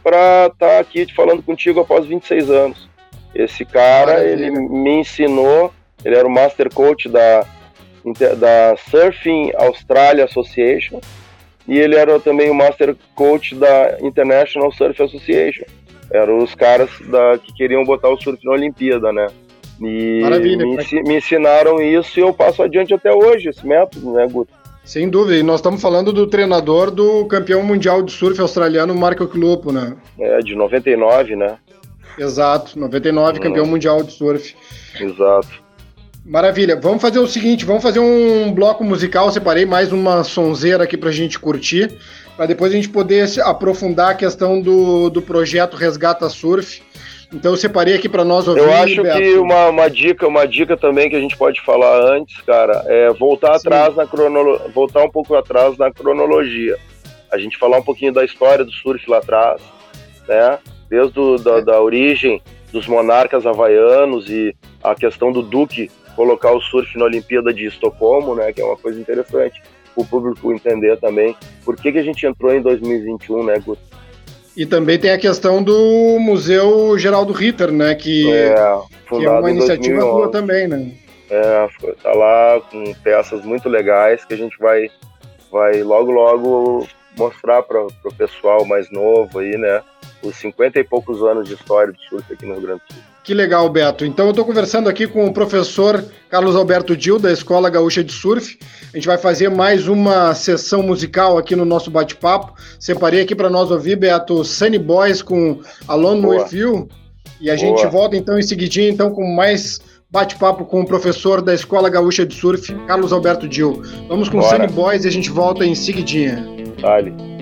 para estar tá aqui falando contigo após 26 anos. Esse cara, ele me ensinou, ele era o master coach da, da Surfing Australia Association e ele era também o master coach da International Surf Association. Eram os caras da, que queriam botar o surf na Olimpíada, né? E Maravilha, me, me ensinaram isso e eu passo adiante até hoje, esse método, né, Guto? Sem dúvida, e nós estamos falando do treinador do campeão mundial de surf australiano, Marco Clupo, né? É, de 99, né? Exato, 99, campeão mundial de surf. Exato. Maravilha. Vamos fazer o seguinte, vamos fazer um bloco musical. Separei mais uma sonzeira aqui para a gente curtir, para depois a gente poder aprofundar a questão do, do projeto Resgata Surf. Então eu separei aqui para nós ouvir. Eu acho Beto. que uma, uma dica, uma dica também que a gente pode falar antes, cara, é voltar Sim. atrás na cronologia, voltar um pouco atrás na cronologia. A gente falar um pouquinho da história do surf lá atrás, né? Desde o, da, da origem dos monarcas havaianos e a questão do Duque colocar o surf na Olimpíada de Estocolmo, né, que é uma coisa interessante o público entender também por que, que a gente entrou em 2021, né, Guto? E também tem a questão do Museu Geraldo Ritter, né, que é, que é uma iniciativa tua também, né? É, tá lá com peças muito legais que a gente vai, vai logo, logo mostrar para o pessoal mais novo aí, né? Os 50 e poucos anos de história do surf aqui no Rio Grande do Sul. Que legal, Beto. Então eu estou conversando aqui com o professor Carlos Alberto Dil, da Escola Gaúcha de Surf. A gente vai fazer mais uma sessão musical aqui no nosso bate-papo. Separei aqui para nós ouvir, Beto, Sunny Boys com Alone Boa. With You. E a Boa. gente volta então em seguidinho então, com mais bate-papo com o professor da Escola Gaúcha de Surf, Carlos Alberto Dil. Vamos com Bora. Sunny Boys e a gente volta em seguidinha. Dale.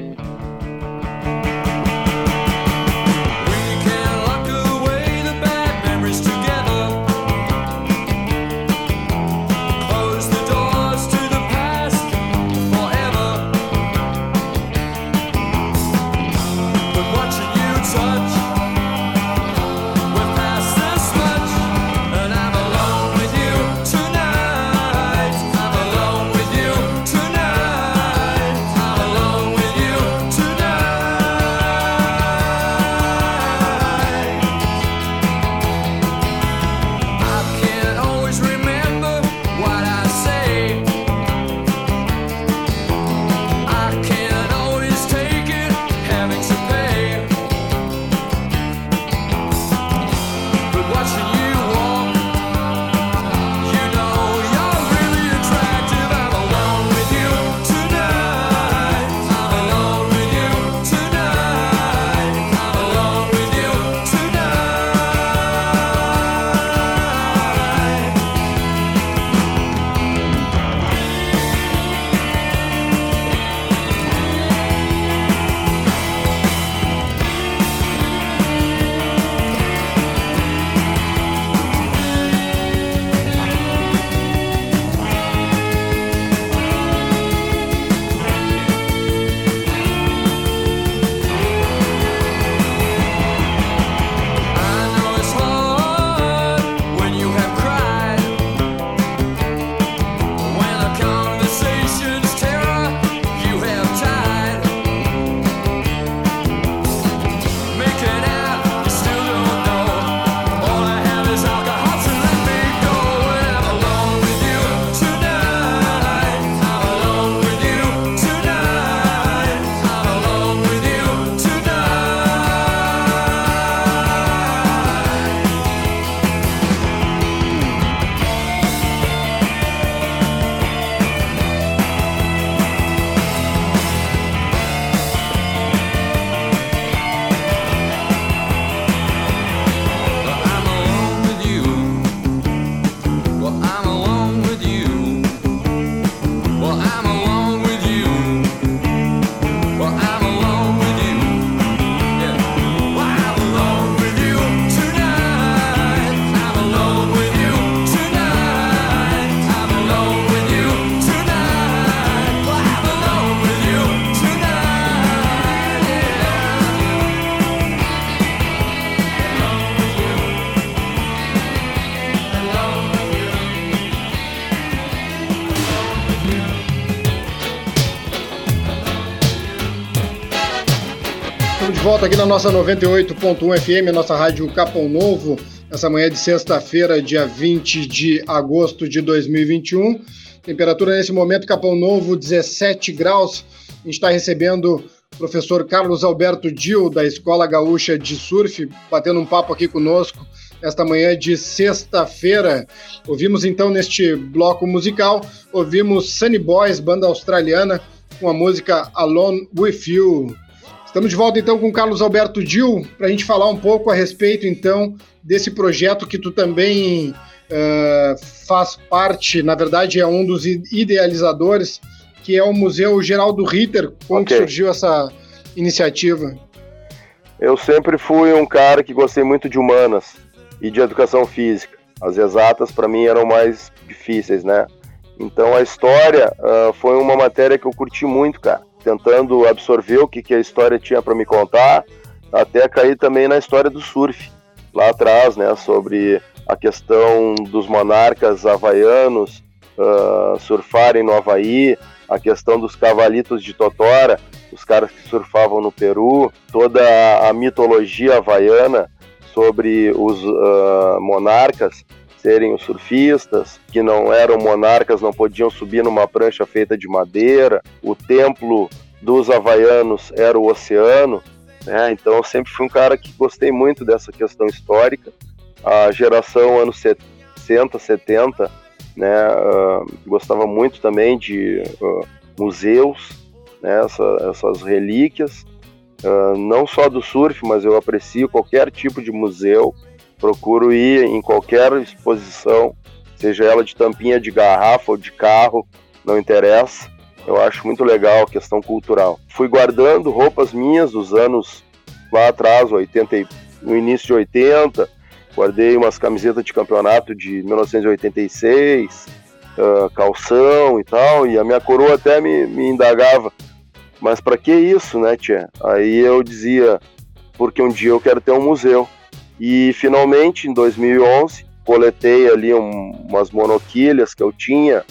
Volta aqui na nossa 98.1 FM, nossa rádio Capão Novo, essa manhã de sexta-feira, dia 20 de agosto de 2021. Temperatura nesse momento, Capão Novo, 17 graus. A gente está recebendo o professor Carlos Alberto Dil, da Escola Gaúcha de Surf, batendo um papo aqui conosco esta manhã de sexta-feira. Ouvimos então neste bloco musical, ouvimos Sunny Boys, banda australiana, com a música Alone With You. Estamos de volta então com o Carlos Alberto Dil para a gente falar um pouco a respeito então desse projeto que tu também uh, faz parte, na verdade é um dos idealizadores, que é o Museu Geraldo Ritter. Como okay. que surgiu essa iniciativa? Eu sempre fui um cara que gostei muito de humanas e de educação física. As exatas para mim eram mais difíceis, né? Então a história uh, foi uma matéria que eu curti muito, cara tentando absorver o que, que a história tinha para me contar, até cair também na história do surf, lá atrás, né, sobre a questão dos monarcas havaianos uh, surfarem no Havaí, a questão dos cavalitos de Totora, os caras que surfavam no Peru, toda a mitologia havaiana sobre os uh, monarcas serem os surfistas, que não eram monarcas, não podiam subir numa prancha feita de madeira. O templo dos havaianos era o oceano, né? Então eu sempre fui um cara que gostei muito dessa questão histórica. A geração anos 60, 70, né, uh, gostava muito também de uh, museus, né, essa, essas relíquias, uh, não só do surf, mas eu aprecio qualquer tipo de museu procuro ir em qualquer exposição, seja ela de tampinha de garrafa ou de carro, não interessa. Eu acho muito legal a questão cultural. Fui guardando roupas minhas dos anos lá atrás, 80, no início de 80, guardei umas camisetas de campeonato de 1986, uh, calção e tal, e a minha coroa até me, me indagava, mas para que isso, né, tia? Aí eu dizia, porque um dia eu quero ter um museu. E finalmente, em 2011, coletei ali um, umas monoquilhas que eu tinha,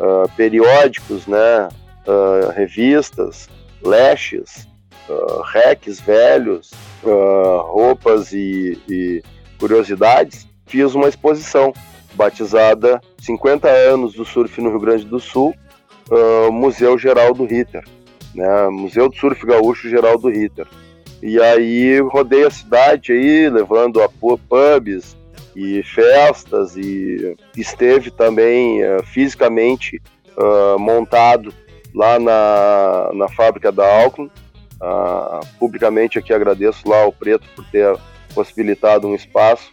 uh, periódicos, né, uh, revistas, lashes, uh, recs velhos, roupas e, e curiosidades. Fiz uma exposição batizada 50 anos do surf no Rio Grande do Sul, Museu Geraldo Ritter, né, Museu do Surf Gaúcho Geraldo Ritter. E aí rodei a cidade aí, levando a pubs e festas e esteve também uh, fisicamente uh, montado lá na, na fábrica da Auckland. Uh, publicamente aqui agradeço lá ao Preto por ter possibilitado um espaço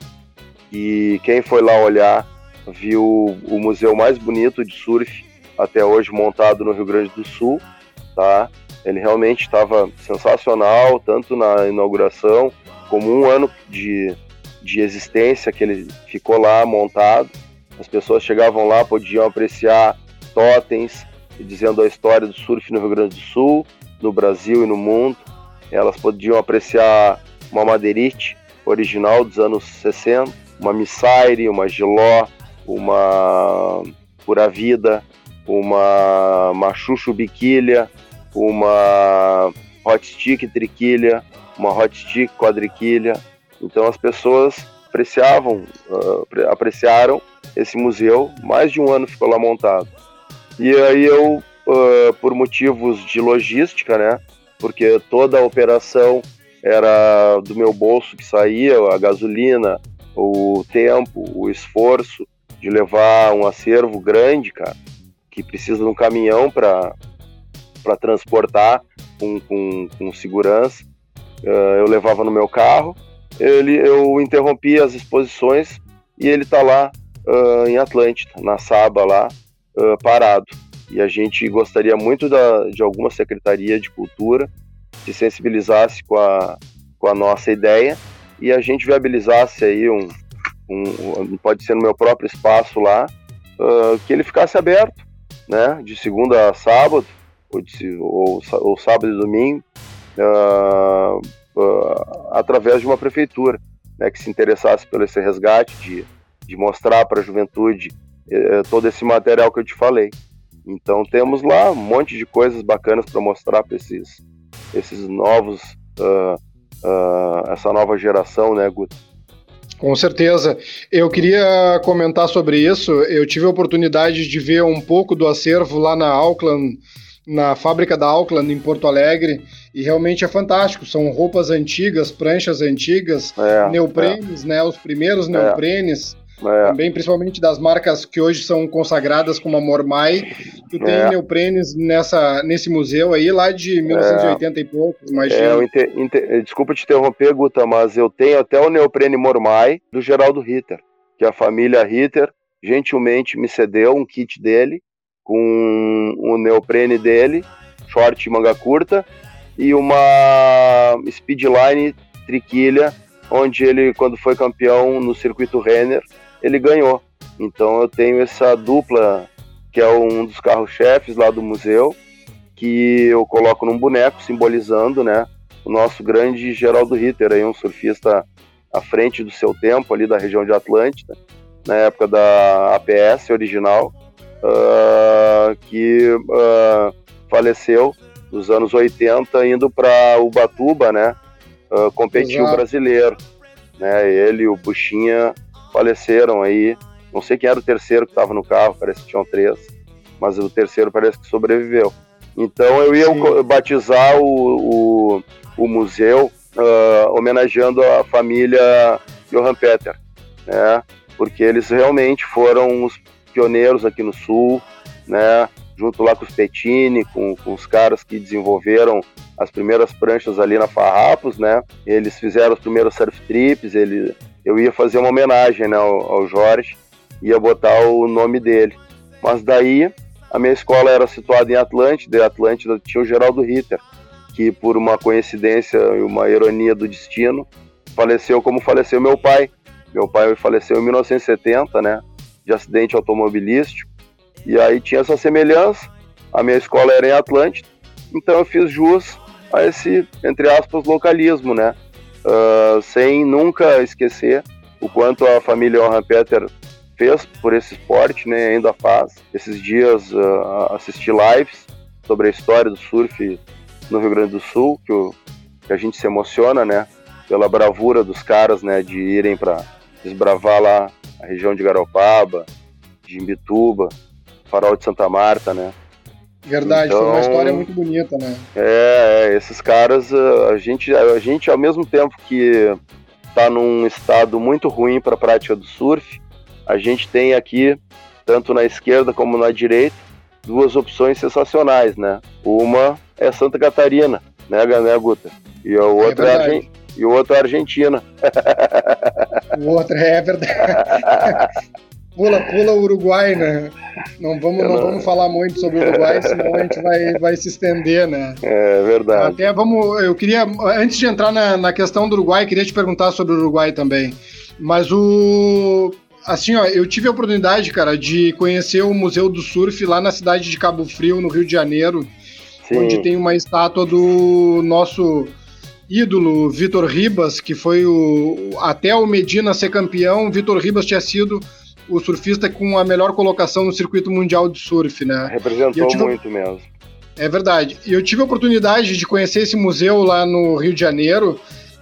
e quem foi lá olhar viu o museu mais bonito de surf até hoje montado no Rio Grande do Sul, tá? Ele realmente estava sensacional, tanto na inauguração como um ano de, de existência que ele ficou lá montado. As pessoas chegavam lá, podiam apreciar totens, dizendo a história do surf no Rio Grande do Sul, no Brasil e no mundo. Elas podiam apreciar uma madeirite original dos anos 60, uma Missaire, uma Giló, uma Pura Vida, uma Machucho Biquilha, uma hot stick triquilha, uma hot stick quadriquilha. Então as pessoas apreciavam, uh, apreciaram esse museu. Mais de um ano ficou lá montado. E aí eu, uh, por motivos de logística, né? Porque toda a operação era do meu bolso que saía, a gasolina, o tempo, o esforço de levar um acervo grande, cara, que precisa de um caminhão para para transportar com, com, com segurança. Uh, eu levava no meu carro, ele, eu interrompi as exposições e ele está lá uh, em Atlântida, na Saba lá, uh, parado. E a gente gostaria muito da, de alguma secretaria de cultura que sensibilizasse com a, com a nossa ideia e a gente viabilizasse aí um, um pode ser no meu próprio espaço lá, uh, que ele ficasse aberto, né, de segunda a sábado, ou, ou, sábado e domingo, uh, uh, através de uma prefeitura né, que se interessasse pelo esse resgate, de, de mostrar para a juventude uh, todo esse material que eu te falei. Então temos lá um monte de coisas bacanas para mostrar para esses, esses novos ah, essa nova geração, né, Guto? Com certeza. Eu queria comentar sobre isso. Eu tive a oportunidade de ver um pouco do acervo lá na Auckland, na fábrica da Auckland, em Porto Alegre, e realmente é fantástico. São roupas antigas, pranchas antigas, é, neoprenes, é. né? Os primeiros é. neoprenes. É. Também, principalmente das marcas que hoje são consagradas como a Mormai. Tu tem é. neoprenes nessa, nesse museu aí, lá de 1980 é. e poucos, imagina. É, inter, inter, desculpa te interromper, Guta, mas eu tenho até o neoprene Mormai do Geraldo Ritter, que a família Ritter gentilmente me cedeu um kit dele, com o neoprene dele, short manga curta, e uma speedline triquilha, onde ele, quando foi campeão no circuito Renner, ele ganhou. Então eu tenho essa dupla, que é um dos carros-chefes lá do museu, que eu coloco num boneco, simbolizando né, o nosso grande Geraldo Ritter, aí, um surfista à frente do seu tempo, ali da região de Atlântida, na época da APS original, uh, que uh, faleceu nos anos 80, indo para Ubatuba, né, uh, competir o brasileiro. Né, ele, o Buchinha, faleceram aí. Não sei quem era o terceiro que estava no carro, parece que tinham três, mas o terceiro parece que sobreviveu. Então eu ia Sim. batizar o, o, o museu uh, homenageando a família Johann Peter, né? Porque eles realmente foram os pioneiros aqui no Sul, né? Junto lá com os Petini, com, com os caras que desenvolveram as primeiras pranchas ali na Farrapos, né? Eles fizeram os primeiros surf trips, ele, eu ia fazer uma homenagem né, ao, ao Jorge, ia botar o nome dele. Mas daí a minha escola era situada em Atlântida, e Atlântida tinha o Geraldo Ritter, que por uma coincidência e uma ironia do destino, faleceu como faleceu meu pai. Meu pai faleceu em 1970, né, de acidente automobilístico, e aí tinha essa semelhança. A minha escola era em Atlântida, então eu fiz jus a esse, entre aspas, localismo, né? uh, sem nunca esquecer o quanto a família Johan Peter fez por esse esporte, né, ainda faz. Esses dias uh, assisti lives sobre a história do surf no Rio Grande do Sul, que, o, que a gente se emociona, né, pela bravura dos caras, né, de irem para desbravar lá a região de Garopaba, de Imbituba, Farol de Santa Marta, né, Verdade, então, foi uma história muito bonita, né? É, é, esses caras, a gente, a gente ao mesmo tempo que está num estado muito ruim para a prática do surf, a gente tem aqui, tanto na esquerda como na direita, duas opções sensacionais, né? Uma é Santa Catarina, né, né Guta? E a outra é, é e o outro é Argentina. O outro é verdade. Pula, pula o Uruguai, né? Não vamos, não, não vamos falar muito sobre o Uruguai, senão a gente vai, vai se estender, né? É verdade. Até vamos. Eu queria, antes de entrar na, na questão do Uruguai, queria te perguntar sobre o Uruguai também. Mas o. Assim, ó, eu tive a oportunidade, cara, de conhecer o Museu do Surf lá na cidade de Cabo Frio, no Rio de Janeiro, Sim. onde tem uma estátua do nosso ídolo Vitor Ribas, que foi o até o Medina ser campeão, Vitor Ribas tinha sido o surfista com a melhor colocação no circuito mundial de surf, né? Representou tive... muito mesmo. É verdade. E eu tive a oportunidade de conhecer esse museu lá no Rio de Janeiro.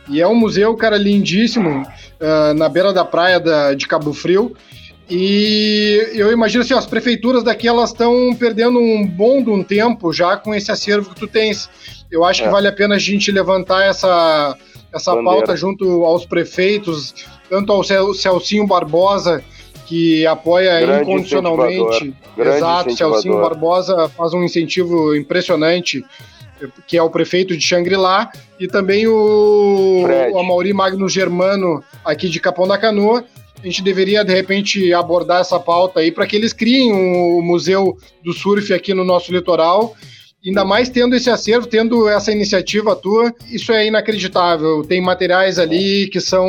E é um museu, cara, lindíssimo, uh, na beira da praia da, de Cabo Frio. E eu imagino assim, ó, as prefeituras daqui elas estão perdendo um bom de um tempo já com esse acervo que tu tens. Eu acho é. que vale a pena a gente levantar essa, essa pauta junto aos prefeitos, tanto ao Celcinho Barbosa, que apoia Grande incondicionalmente. Exato, Celcinho Barbosa faz um incentivo impressionante, que é o prefeito de Xangri-Lá, e também o, o Amauri Magno Germano, aqui de Capão da Canoa. A gente deveria, de repente, abordar essa pauta aí para que eles criem o um Museu do Surf aqui no nosso litoral. Ainda mais tendo esse acervo, tendo essa iniciativa tua, isso é inacreditável. Tem materiais ali que são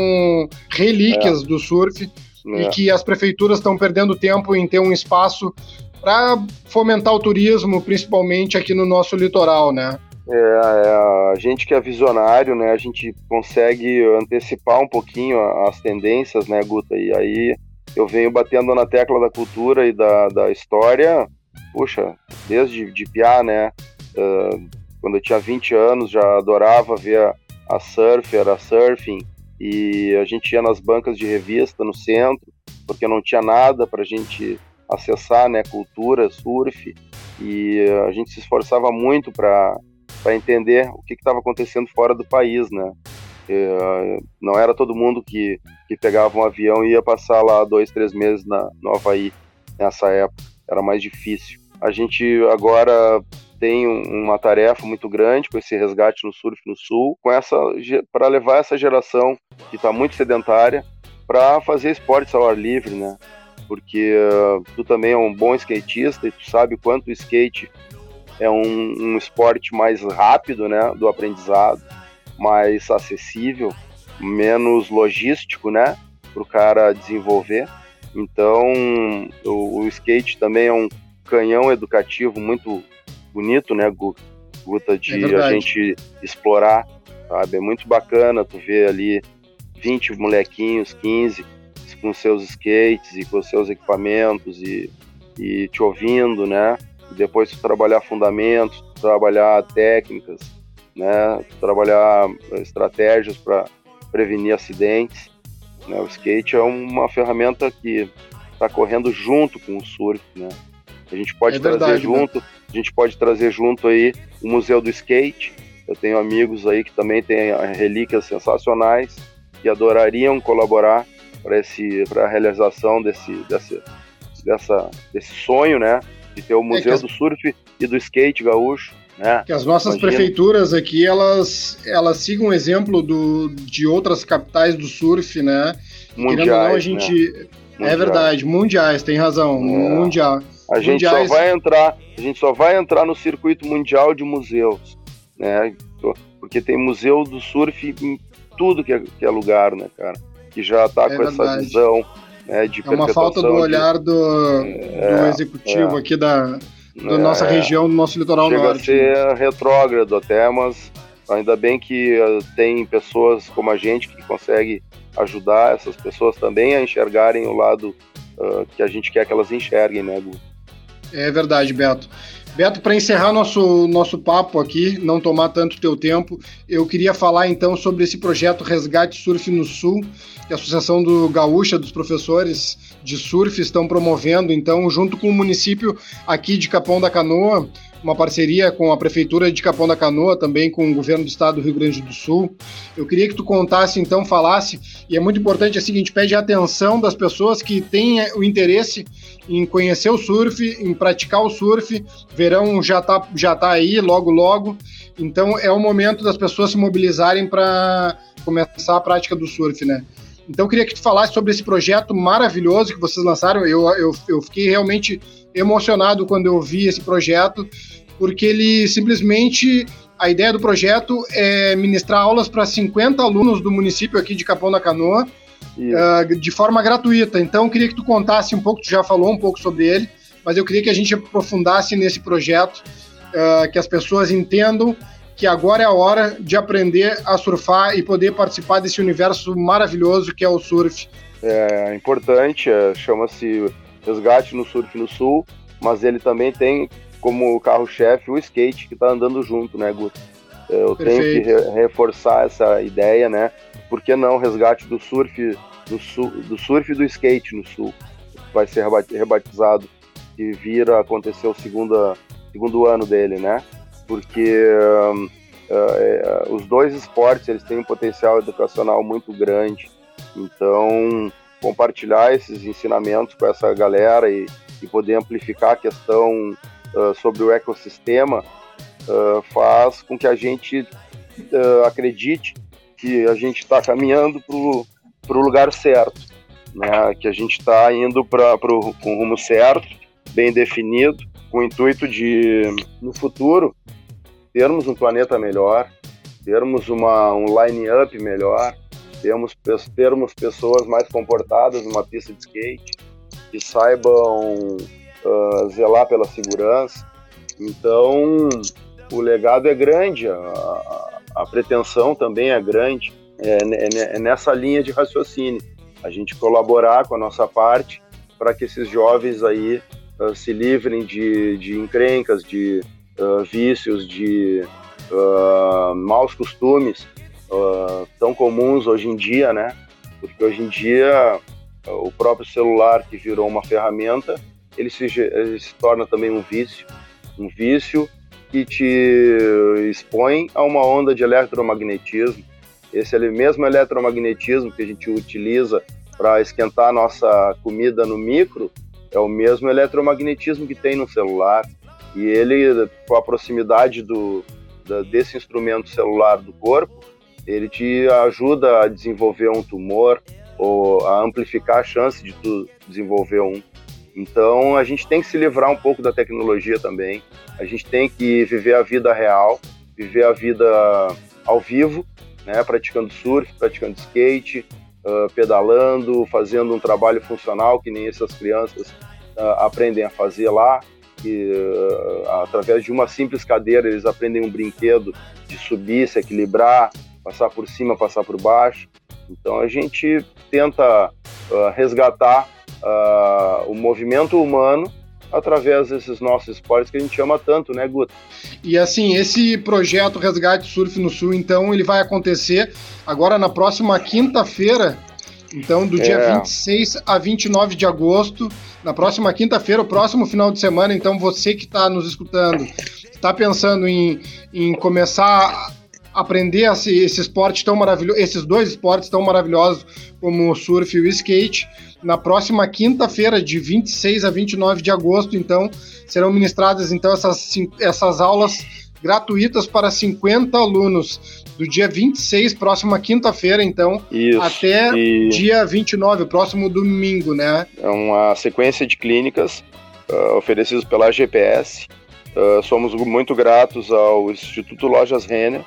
relíquias é. do surf é. e que as prefeituras estão perdendo tempo em ter um espaço para fomentar o turismo, principalmente aqui no nosso litoral, né? É, é, a gente que é visionário, né, a gente consegue antecipar um pouquinho as tendências, né, Guta? E aí eu venho batendo na tecla da cultura e da, da história, puxa, desde de piá, né? Uh, quando eu tinha 20 anos já adorava ver a, a Surfer, a Surfing, e a gente ia nas bancas de revista no centro, porque não tinha nada para a gente acessar, né, cultura, surf, e a gente se esforçava muito para entender o que estava acontecendo fora do país, né. E, não era todo mundo que, que pegava um avião e ia passar lá dois, três meses na, no Havaí nessa época, era mais difícil. A gente agora tem uma tarefa muito grande com esse resgate no surf no sul, com essa para levar essa geração que está muito sedentária para fazer esportes ao ar livre, né? Porque uh, tu também é um bom skatista e tu sabe quanto o skate é um, um esporte mais rápido, né, do aprendizado, mais acessível, menos logístico, né, para o cara desenvolver. Então, o, o skate também é um canhão educativo muito bonito, né, Guta, de é a gente explorar, sabe? É muito bacana tu ver ali 20 molequinhos, 15, com seus skates e com seus equipamentos e, e te ouvindo, né? E depois tu trabalhar fundamentos, trabalhar técnicas, né? Trabalhar estratégias para prevenir acidentes. Né? O skate é uma ferramenta que está correndo junto com o surf, né? A gente pode é trazer verdade, né? junto, né? a gente pode trazer junto aí o Museu do Skate. Eu tenho amigos aí que também têm relíquias sensacionais que adorariam colaborar para esse para a realização desse, desse dessa desse sonho, né, de ter o é Museu é do Surf e do Skate gaúcho. Né? Que as nossas Imagina. prefeituras aqui elas elas sigam o exemplo do, de outras capitais do surf, né? Mundiais, não, a gente né? é verdade, mundiais, tem razão, é. mundial. A gente mundiais... só vai entrar, a gente só vai entrar no circuito mundial de museus, né? Porque tem museu do surf em tudo que é, que é lugar, né, cara? Que já está é com verdade. essa visão né, de É uma falta do olhar do, é, do executivo é. aqui da, da nossa é. região, do nosso litoral Chega norte. Chega a ser retrógrado até, mas ainda bem que uh, tem pessoas como a gente que consegue ajudar essas pessoas também a enxergarem o lado uh, que a gente quer que elas enxerguem, né, Gu? É verdade, Beto. Beto, para encerrar nosso, nosso papo aqui, não tomar tanto teu tempo, eu queria falar então sobre esse projeto Resgate Surf no Sul, que a Associação do Gaúcha dos Professores de Surf estão promovendo, então, junto com o município aqui de Capão da Canoa, uma parceria com a Prefeitura de Capão da Canoa, também com o Governo do Estado do Rio Grande do Sul. Eu queria que tu contasse, então, falasse, e é muito importante, assim, a gente pede a atenção das pessoas que têm o interesse em conhecer o surf, em praticar o surf. Verão já está já tá aí, logo, logo. Então, é o momento das pessoas se mobilizarem para começar a prática do surf, né? Então, queria que tu falasse sobre esse projeto maravilhoso que vocês lançaram. Eu, eu, eu fiquei realmente emocionado quando eu vi esse projeto, porque ele simplesmente. A ideia do projeto é ministrar aulas para 50 alunos do município aqui de Capão da Canoa, uh, de forma gratuita. Então, eu queria que tu contasse um pouco, tu já falou um pouco sobre ele, mas eu queria que a gente aprofundasse nesse projeto, uh, que as pessoas entendam que agora é a hora de aprender a surfar e poder participar desse universo maravilhoso que é o surf. É importante, é, chama-se resgate no surf no sul, mas ele também tem como carro-chefe o skate que está andando junto, né, Guto? Eu Perfeito. tenho que re reforçar essa ideia, né? Por que não resgate do surf do, sul, do surf e do skate no sul? Vai ser rebatizado e vira acontecer o segundo, segundo ano dele, né? Porque uh, uh, os dois esportes eles têm um potencial educacional muito grande. Então compartilhar esses ensinamentos com essa galera e, e poder amplificar a questão uh, sobre o ecossistema uh, faz com que a gente uh, acredite que a gente está caminhando para o lugar certo, né? que a gente está indo para o rumo certo, bem definido, com o intuito de, no futuro, termos um planeta melhor, termos uma, um line-up melhor, temos, termos pessoas mais comportadas numa pista de skate, que saibam uh, zelar pela segurança. Então, o legado é grande, a, a pretensão também é grande, é, é, é, nessa linha de raciocínio. A gente colaborar com a nossa parte para que esses jovens aí uh, se livrem de, de encrencas, de uh, vícios, de maus costumes, tão comuns hoje em dia, né? Porque hoje em dia o próprio celular que virou uma ferramenta, ele se, ele se torna também um vício, um vício que te expõe a uma onda de eletromagnetismo. Esse mesmo eletromagnetismo que a gente utiliza para esquentar a nossa comida no micro é o mesmo eletromagnetismo que tem no celular. E ele, com a proximidade do, desse instrumento celular do corpo, ele te ajuda a desenvolver um tumor ou a amplificar a chance de tu desenvolver um. Então a gente tem que se livrar um pouco da tecnologia também. A gente tem que viver a vida real, viver a vida ao vivo, né? praticando surf, praticando skate, uh, pedalando, fazendo um trabalho funcional que nem essas crianças uh, aprendem a fazer lá. Que, uh, através de uma simples cadeira eles aprendem um brinquedo de subir, se equilibrar, passar por cima, passar por baixo. Então a gente tenta resgatar o movimento humano através desses nossos esportes que a gente ama tanto, né, Guto? E assim, esse projeto Resgate Surf no Sul, então, ele vai acontecer agora na próxima quinta-feira, então, do dia é. 26 a 29 de agosto, na próxima quinta-feira, o próximo final de semana. Então, você que está nos escutando, está pensando em, em começar aprender esse, esse esporte tão maravilhoso, esses dois esportes tão maravilhosos como o surf e o skate, na próxima quinta-feira, de 26 a 29 de agosto, então, serão ministradas então essas, essas aulas gratuitas para 50 alunos do dia 26, próxima quinta-feira, então, Isso, até e... dia 29, próximo domingo, né? É uma sequência de clínicas uh, oferecidas pela GPS. Uh, somos muito gratos ao Instituto Lojas Renner,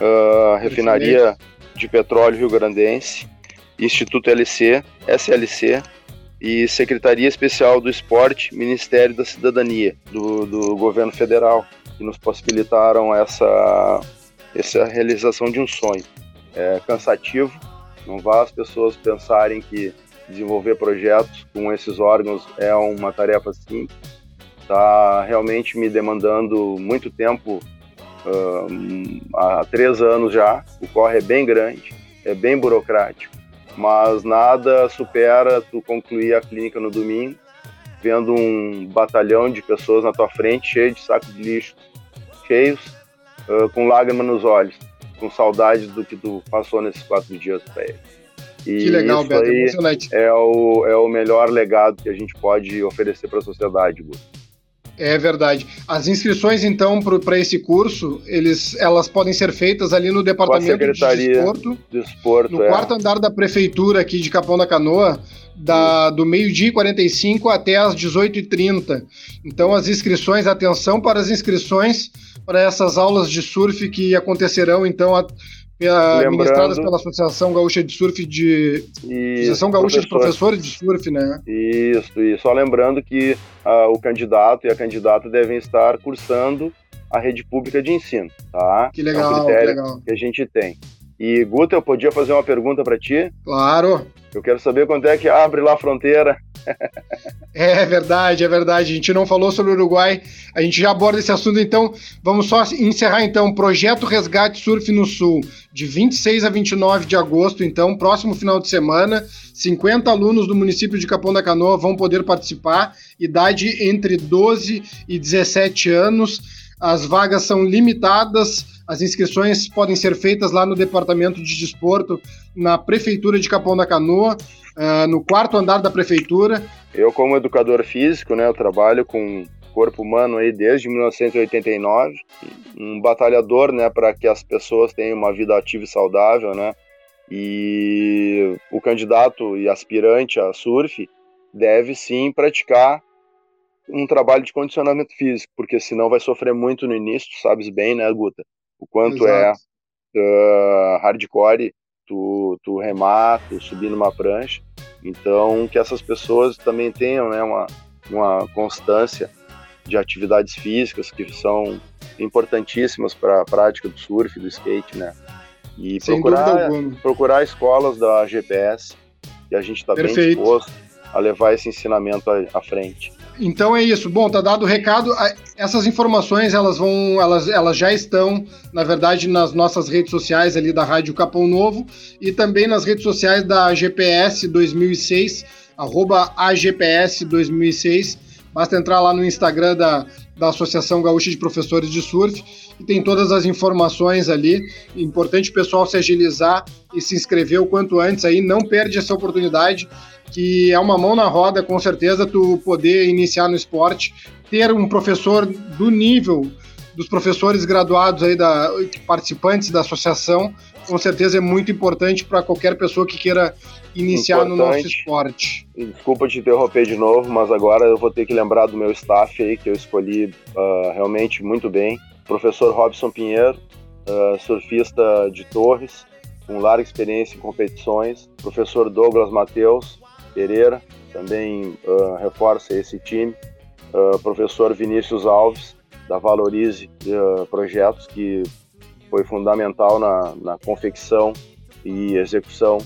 uh, Refinaria de Petróleo Rio Grandense, Instituto LC, SLC e Secretaria Especial do Esporte, Ministério da Cidadania do, do Governo Federal, que nos possibilitaram essa essa realização de um sonho. É cansativo, não vá as pessoas pensarem que desenvolver projetos com esses órgãos é uma tarefa simples. Está realmente me demandando muito tempo, uh, há três anos já. O corre é bem grande, é bem burocrático, mas nada supera tu concluir a clínica no domingo, vendo um batalhão de pessoas na tua frente cheio de sacos de lixo cheios uh, com lágrimas nos olhos, com saudade do que tu passou nesses quatro dias para ele. E que legal, Beto, emocionante. É o, é o melhor legado que a gente pode oferecer para a sociedade, Guto. É verdade. As inscrições, então, para esse curso, eles, elas podem ser feitas ali no departamento de desporto, desporto no é. quarto andar da prefeitura aqui de Capão da Canoa, da, do meio-dia e 45 até as 18h30. Então, as inscrições, atenção para as inscrições para essas aulas de surf que acontecerão, então, a, administradas pela Associação Gaúcha de Surf de Associação Gaúcha de Professores de Surf, né? Isso, e só lembrando que uh, o candidato e a candidata devem estar cursando a rede pública de ensino, tá? Que legal, é um critério que legal. que a gente tem. E Guta, eu podia fazer uma pergunta para ti? Claro. Eu quero saber quando é que abre lá a fronteira. é verdade, é verdade. A gente não falou sobre o Uruguai. A gente já aborda esse assunto, então vamos só encerrar então. Projeto Resgate Surf no Sul, de 26 a 29 de agosto, então, próximo final de semana. 50 alunos do município de Capão da Canoa vão poder participar, idade entre 12 e 17 anos. As vagas são limitadas as inscrições podem ser feitas lá no Departamento de Desporto, na Prefeitura de Capão da Canoa, uh, no quarto andar da Prefeitura. Eu, como educador físico, né, eu trabalho com corpo humano aí desde 1989, um batalhador, né, para que as pessoas tenham uma vida ativa e saudável, né, e o candidato e aspirante a surf deve sim praticar um trabalho de condicionamento físico, porque senão vai sofrer muito no início, tu sabes bem, né, Guta? o quanto é, Exato. é uh, hardcore tu, tu remar, tu subir numa prancha. Então, que essas pessoas também tenham né, uma, uma constância de atividades físicas que são importantíssimas para a prática do surf, do skate, né? E Sem procurar, procurar escolas da GPS, e a gente está bem disposto a levar esse ensinamento à frente. Então é isso. Bom, tá dado o recado. Essas informações elas vão, elas, elas já estão, na verdade, nas nossas redes sociais ali da Rádio Capão Novo e também nas redes sociais da GPS 2006, arroba AGPS 2006. Basta entrar lá no Instagram da, da Associação Gaúcha de Professores de Surf e tem todas as informações ali. Importante o pessoal se agilizar e se inscrever o quanto antes aí. Não perde essa oportunidade que é uma mão na roda, com certeza, tu poder iniciar no esporte, ter um professor do nível dos professores graduados aí da participantes da associação, com certeza é muito importante para qualquer pessoa que queira iniciar importante. no nosso esporte. Desculpa te interromper de novo, mas agora eu vou ter que lembrar do meu staff aí que eu escolhi uh, realmente muito bem. Professor Robson Pinheiro, uh, surfista de Torres, com larga experiência em competições. Professor Douglas Mateus, Pereira, também uh, reforça esse time. Uh, professor Vinícius Alves, da Valorize uh, Projetos, que foi fundamental na, na confecção e execução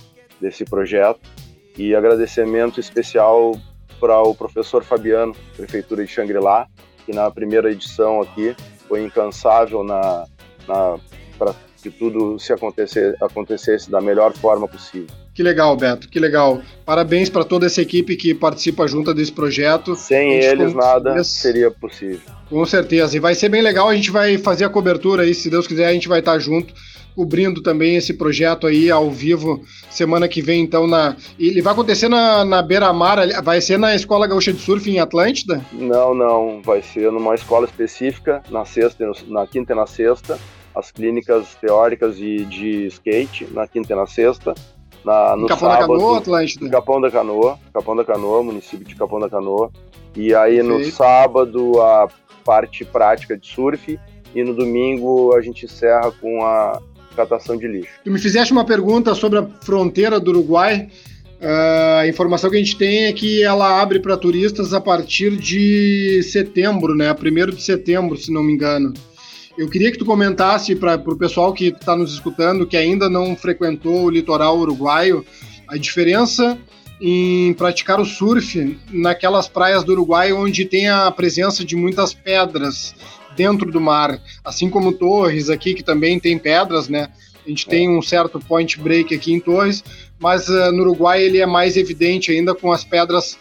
desse projeto. E agradecimento especial para o professor Fabiano, Prefeitura de Xangri-Lá, que na primeira edição aqui foi incansável na, na para que tudo se acontecesse da melhor forma possível. Que legal, Beto, que legal. Parabéns para toda essa equipe que participa junto desse projeto. Sem eles nada seria possível. Com certeza. E vai ser bem legal, a gente vai fazer a cobertura aí, se Deus quiser, a gente vai estar junto cobrindo também esse projeto aí ao vivo semana que vem, então, na. Ele vai acontecer na, na Beira-Mar, vai ser na Escola Gaúcha de Surf em Atlântida? Não, não, vai ser numa escola específica, na sexta, na quinta e na sexta, as clínicas teóricas e de skate, na quinta e na sexta, na, no Capão sábado, da Canoa, Atlântida? Capão da Canoa, Capão da Canoa, município de Capão da Canoa. E aí no sábado a parte prática de surf e no domingo a gente encerra com a catação de lixo. Tu me fizeste uma pergunta sobre a fronteira do Uruguai. Uh, a informação que a gente tem é que ela abre para turistas a partir de setembro, né? Primeiro de setembro, se não me engano. Eu queria que tu comentasse para o pessoal que está nos escutando, que ainda não frequentou o litoral uruguaio, a diferença em praticar o surf naquelas praias do Uruguai onde tem a presença de muitas pedras dentro do mar, assim como Torres aqui que também tem pedras, né? A gente tem um certo point break aqui em Torres, mas uh, no Uruguai ele é mais evidente ainda com as pedras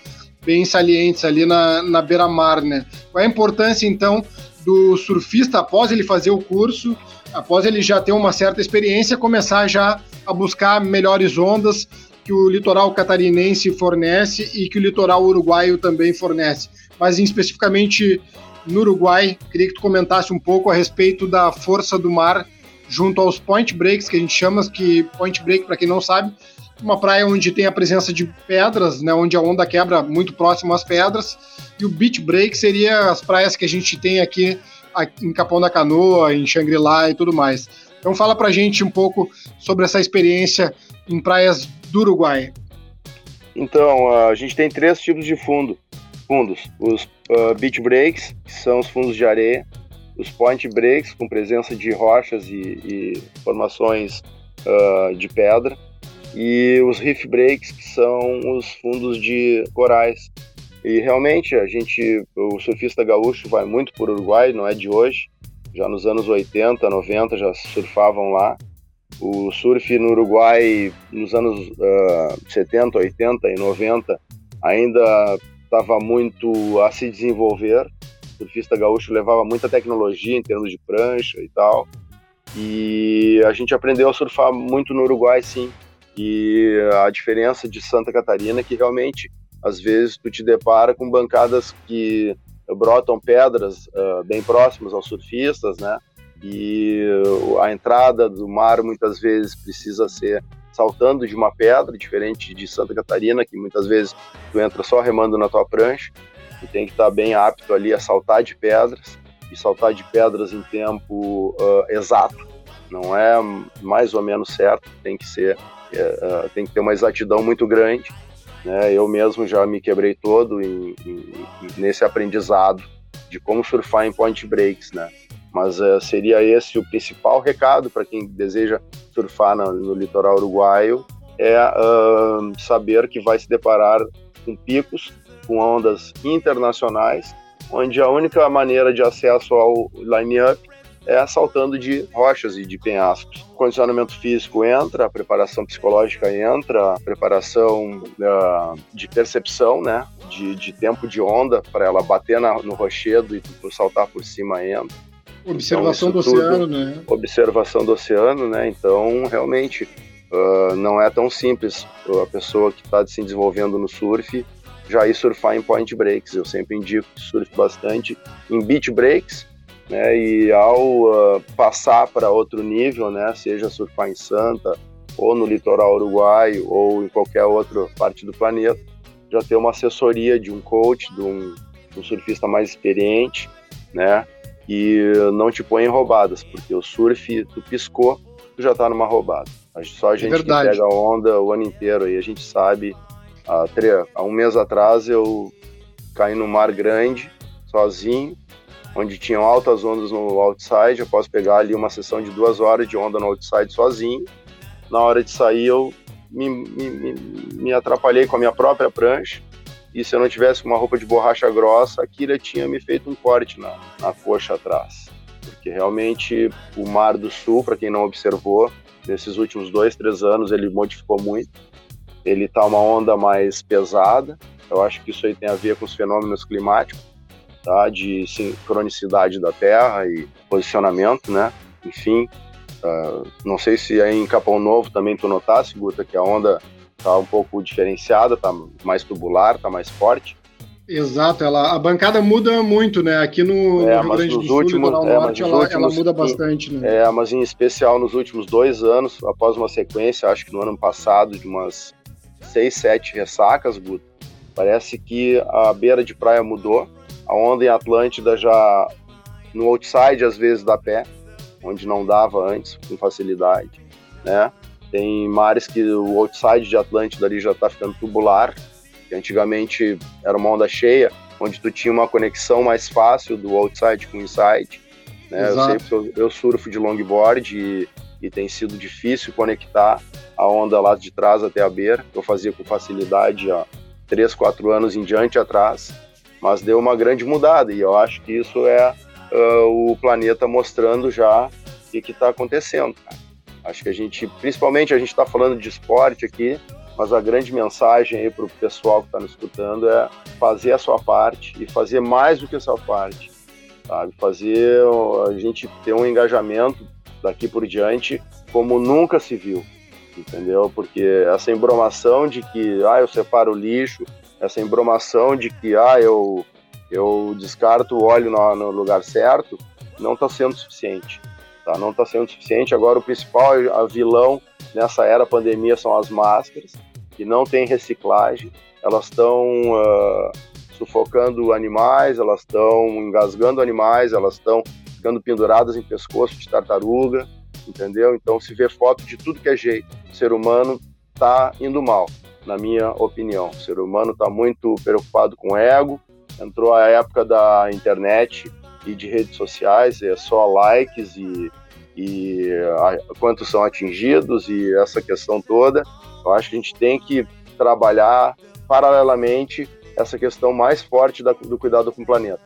bem salientes ali na, na beira-mar, né? Qual é a importância então do surfista, após ele fazer o curso, após ele já ter uma certa experiência, começar já a buscar melhores ondas que o litoral catarinense fornece e que o litoral uruguaio também fornece. Mas especificamente no Uruguai, queria que tu comentasse um pouco a respeito da força do mar junto aos point breaks, que a gente chama, que point break, para quem não sabe, uma praia onde tem a presença de pedras, né, onde a onda quebra muito próximo às pedras, e o beach break seria as praias que a gente tem aqui, aqui em Capão da Canoa, em Xangri-Lá e tudo mais. Então fala pra gente um pouco sobre essa experiência em praias do Uruguai. Então, a gente tem três tipos de fundo, fundos. Os uh, beach breaks, que são os fundos de areia, os point breaks, com presença de rochas e, e formações uh, de pedra, e os reef breaks, que são os fundos de corais. E realmente a gente, o surfista gaúcho vai muito por Uruguai, não é de hoje. Já nos anos 80, 90 já surfavam lá. O surf no Uruguai nos anos uh, 70, 80 e 90 ainda estava muito a se desenvolver. O surfista gaúcho levava muita tecnologia em termos de prancha e tal. E a gente aprendeu a surfar muito no Uruguai, sim. E a diferença de Santa Catarina é que realmente, às vezes, tu te depara com bancadas que brotam pedras uh, bem próximas aos surfistas, né? E a entrada do mar muitas vezes precisa ser saltando de uma pedra, diferente de Santa Catarina, que muitas vezes tu entra só remando na tua prancha, e tem que estar bem apto ali a saltar de pedras, e saltar de pedras em tempo uh, exato, não é mais ou menos certo, tem que ser uh, tem que ter uma exatidão muito grande. Né? Eu mesmo já me quebrei todo em, em, nesse aprendizado de como surfar em point breaks, né? Mas uh, seria esse o principal recado para quem deseja surfar no, no litoral uruguaio, é uh, saber que vai se deparar com picos, com ondas internacionais, onde a única maneira de acesso ao line-up é saltando de rochas e de penhascos. O condicionamento físico entra, a preparação psicológica entra, a preparação uh, de percepção, né, de, de tempo de onda para ela bater na, no rochedo e saltar por cima entra. Observação então, do oceano, né? Observação do oceano, né? Então, realmente, uh, não é tão simples a pessoa que está se desenvolvendo no surf já ir surfar em point breaks. Eu sempre indico que surfe bastante em beach breaks, né? E ao uh, passar para outro nível, né? Seja surfar em Santa ou no litoral uruguaio ou em qualquer outra parte do planeta, já ter uma assessoria de um coach, de um, de um surfista mais experiente, né? E não te põe em roubadas, porque o surf, tu piscou, tu já tá numa roubada. Só a gente é que pega onda o ano inteiro aí, a gente sabe. Há, há um mês atrás eu caí no mar grande, sozinho, onde tinham altas ondas no outside. Eu posso pegar ali uma sessão de duas horas de onda no outside sozinho. Na hora de sair, eu me, me, me atrapalhei com a minha própria prancha e se eu não tivesse uma roupa de borracha grossa, a Kira tinha me feito um corte na, na coxa atrás. Porque realmente o Mar do Sul, para quem não observou, nesses últimos dois, três anos ele modificou muito. Ele tá uma onda mais pesada. Eu acho que isso aí tem a ver com os fenômenos climáticos, tá? De sincronicidade da Terra e posicionamento, né? Enfim, uh, não sei se aí em Capão Novo também tu notasse, Guta, que a onda tá um pouco diferenciada, tá mais tubular, tá mais forte. Exato, ela, a bancada muda muito, né? Aqui no, é, no Rio Grande do Sul, últimos, é, Norte, ela, últimos, ela, muda bastante, né? É, mas em especial nos últimos dois anos, após uma sequência, acho que no ano passado, de umas seis, sete ressacas, Guto, parece que a beira de praia mudou, a onda em Atlântida já no outside, às vezes, dá pé, onde não dava antes, com facilidade, né? Tem mares que o outside de Atlântida ali já está ficando tubular, que antigamente era uma onda cheia, onde tu tinha uma conexão mais fácil do outside com o inside. Né? Eu, sempre, eu, eu, surfo de longboard e, e tem sido difícil conectar a onda lá de trás até a beira, que eu fazia com facilidade há 3, 4 anos em diante atrás, mas deu uma grande mudada e eu acho que isso é uh, o planeta mostrando já o que está acontecendo. Cara. Acho que a gente, principalmente a gente está falando de esporte aqui, mas a grande mensagem aí para o pessoal que está nos escutando é fazer a sua parte e fazer mais do que a sua parte, sabe? Fazer a gente ter um engajamento daqui por diante como nunca se viu, entendeu? Porque essa embromação de que ah eu separo o lixo, essa embromação de que ah eu eu descarto o óleo no, no lugar certo, não está sendo suficiente tá? Não está sendo suficiente. Agora o principal, a vilão nessa era pandemia são as máscaras, que não tem reciclagem. Elas estão uh, sufocando animais, elas estão engasgando animais, elas estão ficando penduradas em pescoço de tartaruga, entendeu? Então se vê foto de tudo que é jeito. Ser humano está indo mal, na minha opinião. O ser humano está muito preocupado com ego. Entrou a época da internet e de redes sociais, é só likes e, e a, quantos são atingidos e essa questão toda. Eu acho que a gente tem que trabalhar paralelamente essa questão mais forte da, do cuidado com o planeta,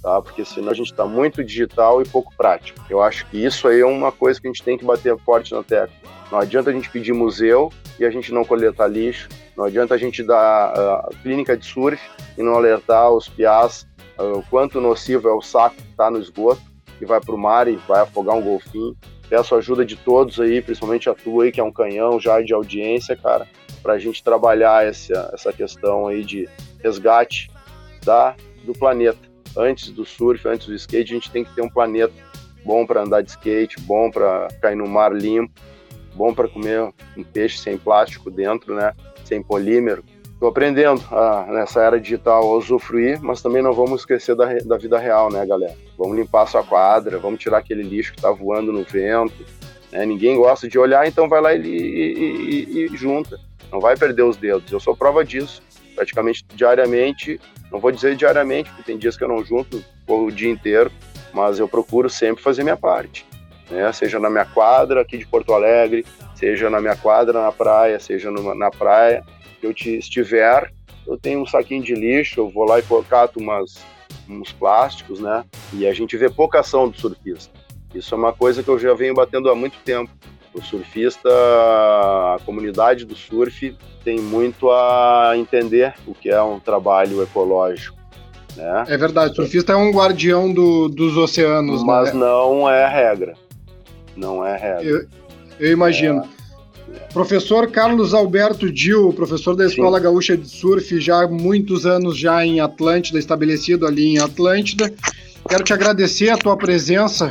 tá? Porque senão a gente está muito digital e pouco prático. Eu acho que isso aí é uma coisa que a gente tem que bater forte na tecla. Não adianta a gente pedir museu e a gente não coletar lixo. Não adianta a gente dar uh, clínica de surf e não alertar os piás uh, o quanto nocivo é o saco que está no esgoto que vai para o mar e vai afogar um golfinho. Peço a ajuda de todos aí, principalmente a tua aí, que é um canhão já de audiência, cara, para a gente trabalhar essa, essa questão aí de resgate da, do planeta. Antes do surf, antes do skate, a gente tem que ter um planeta bom para andar de skate, bom para cair no mar limpo, bom para comer um peixe sem plástico dentro, né? Sem polímero, Estou aprendendo a, nessa era digital a usufruir, mas também não vamos esquecer da, da vida real, né, galera? Vamos limpar a sua quadra, vamos tirar aquele lixo que está voando no vento. Né? Ninguém gosta de olhar, então vai lá e, e, e, e junta. Não vai perder os dedos. Eu sou prova disso. Praticamente diariamente, não vou dizer diariamente, porque tem dias que eu não junto o dia inteiro, mas eu procuro sempre fazer minha parte. Né? Seja na minha quadra aqui de Porto Alegre, seja na minha quadra na praia, seja numa, na praia, eu te estiver, eu tenho um saquinho de lixo, eu vou lá e cato umas, uns plásticos, né? E a gente vê pouca ação do surfista. Isso é uma coisa que eu já venho batendo há muito tempo. O surfista, a comunidade do surf tem muito a entender o que é um trabalho ecológico. Né? É verdade, o surfista é um guardião do, dos oceanos. Mas né? não é regra. Não é regra. Eu, eu imagino. É. Professor Carlos Alberto Dil, professor da Escola Sim. Gaúcha de Surf, já há muitos anos já em Atlântida, estabelecido ali em Atlântida. Quero te agradecer a tua presença,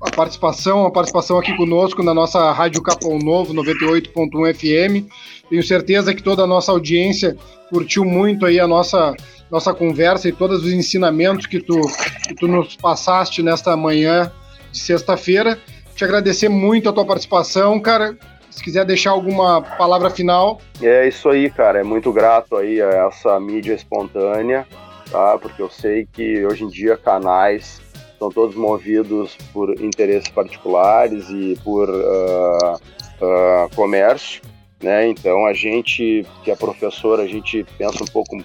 a participação, a participação aqui conosco na nossa Rádio Capão Novo 98.1 FM. Tenho certeza que toda a nossa audiência curtiu muito aí a nossa nossa conversa e todos os ensinamentos que tu, que tu nos passaste nesta manhã de sexta-feira. Te agradecer muito a tua participação, cara. Se quiser deixar alguma palavra final. É isso aí, cara. É muito grato aí a essa mídia espontânea, tá? Porque eu sei que hoje em dia canais são todos movidos por interesses particulares e por uh, uh, comércio, né? Então a gente que é professor, a gente pensa um pouco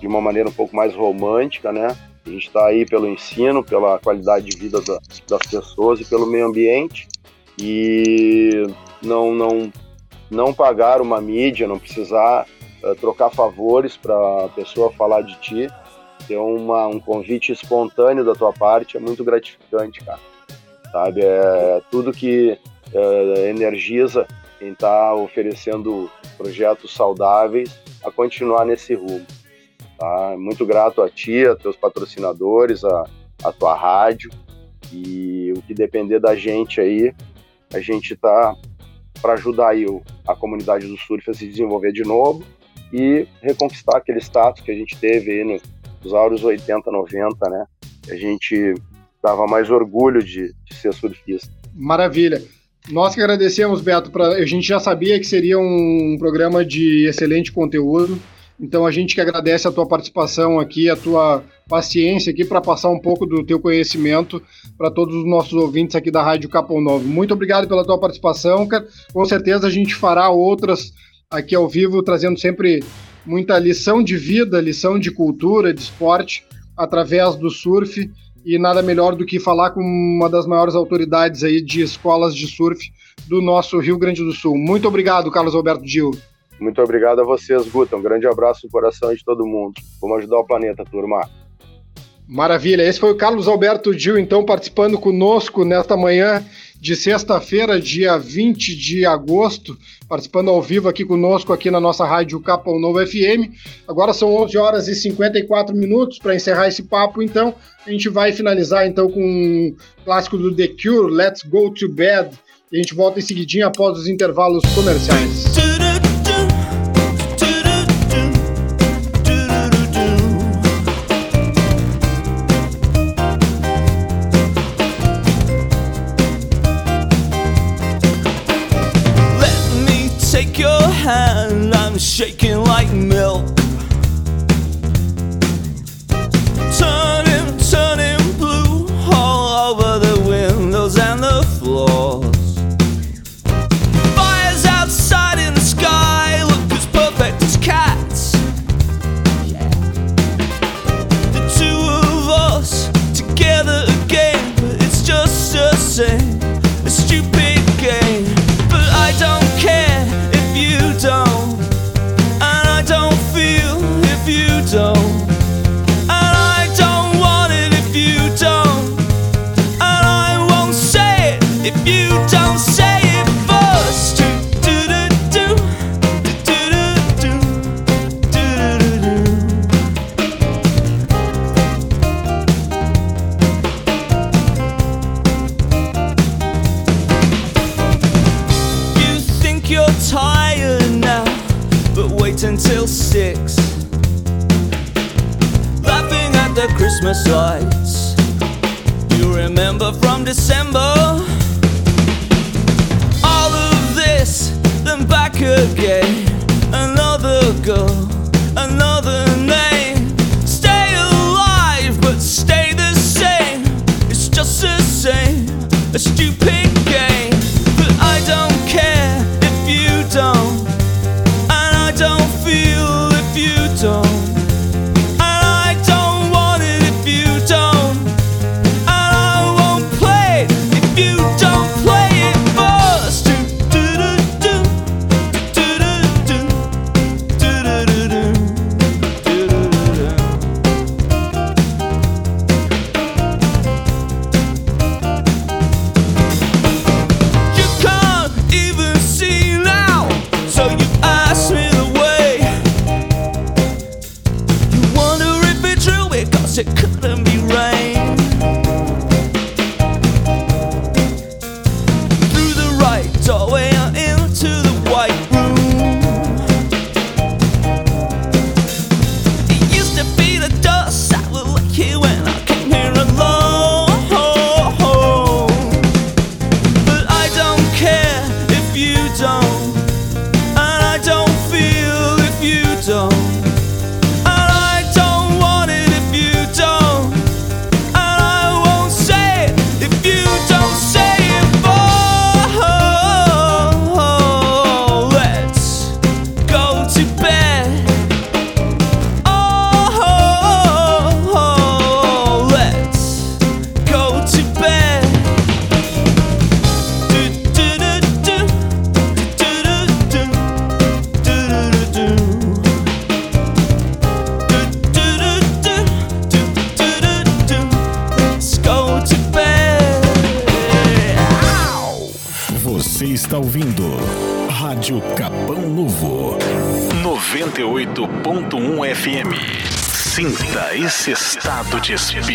de uma maneira um pouco mais romântica, né? A gente está aí pelo ensino, pela qualidade de vida da, das pessoas e pelo meio ambiente e não não não pagar uma mídia, não precisar uh, trocar favores para a pessoa falar de ti, ter uma, um convite espontâneo da tua parte é muito gratificante, cara. Sabe, é tudo que uh, energiza quem está oferecendo projetos saudáveis a continuar nesse rumo. Tá? Muito grato a ti, a teus patrocinadores, a, a tua rádio. E o que depender da gente aí, a gente tá para ajudar aí a comunidade do surf a se desenvolver de novo e reconquistar aquele status que a gente teve aí no, nos áureos 80, 90, né? A gente dava mais orgulho de, de ser surfista. Maravilha. Nós que agradecemos, Beto. Pra, a gente já sabia que seria um programa de excelente conteúdo. Então a gente que agradece a tua participação aqui, a tua paciência aqui para passar um pouco do teu conhecimento para todos os nossos ouvintes aqui da Rádio Capão Novo. Muito obrigado pela tua participação, cara. Com certeza a gente fará outras aqui ao vivo, trazendo sempre muita lição de vida, lição de cultura, de esporte, através do surf. E nada melhor do que falar com uma das maiores autoridades aí de escolas de surf do nosso Rio Grande do Sul. Muito obrigado, Carlos Alberto Gil. Muito obrigado a vocês, Guta. Um grande abraço no coração de todo mundo. Vamos ajudar o planeta, turma. Maravilha. Esse foi o Carlos Alberto Gil, então, participando conosco nesta manhã de sexta-feira, dia 20 de agosto, participando ao vivo aqui conosco, aqui na nossa rádio Capão Novo FM. Agora são 11 horas e 54 minutos para encerrar esse papo, então a gente vai finalizar então com um clássico do The Cure, Let's Go to Bed. E a gente volta em seguidinho após os intervalos comerciais. Shaking like milk. Turning, turning blue all over the windows and the floors. Fires outside in the sky look as perfect as cats. The two of us together again, but it's just the same. Wait until six Laughing at the Christmas lights. You remember from December all of this, then back again. Another girl, another 98.1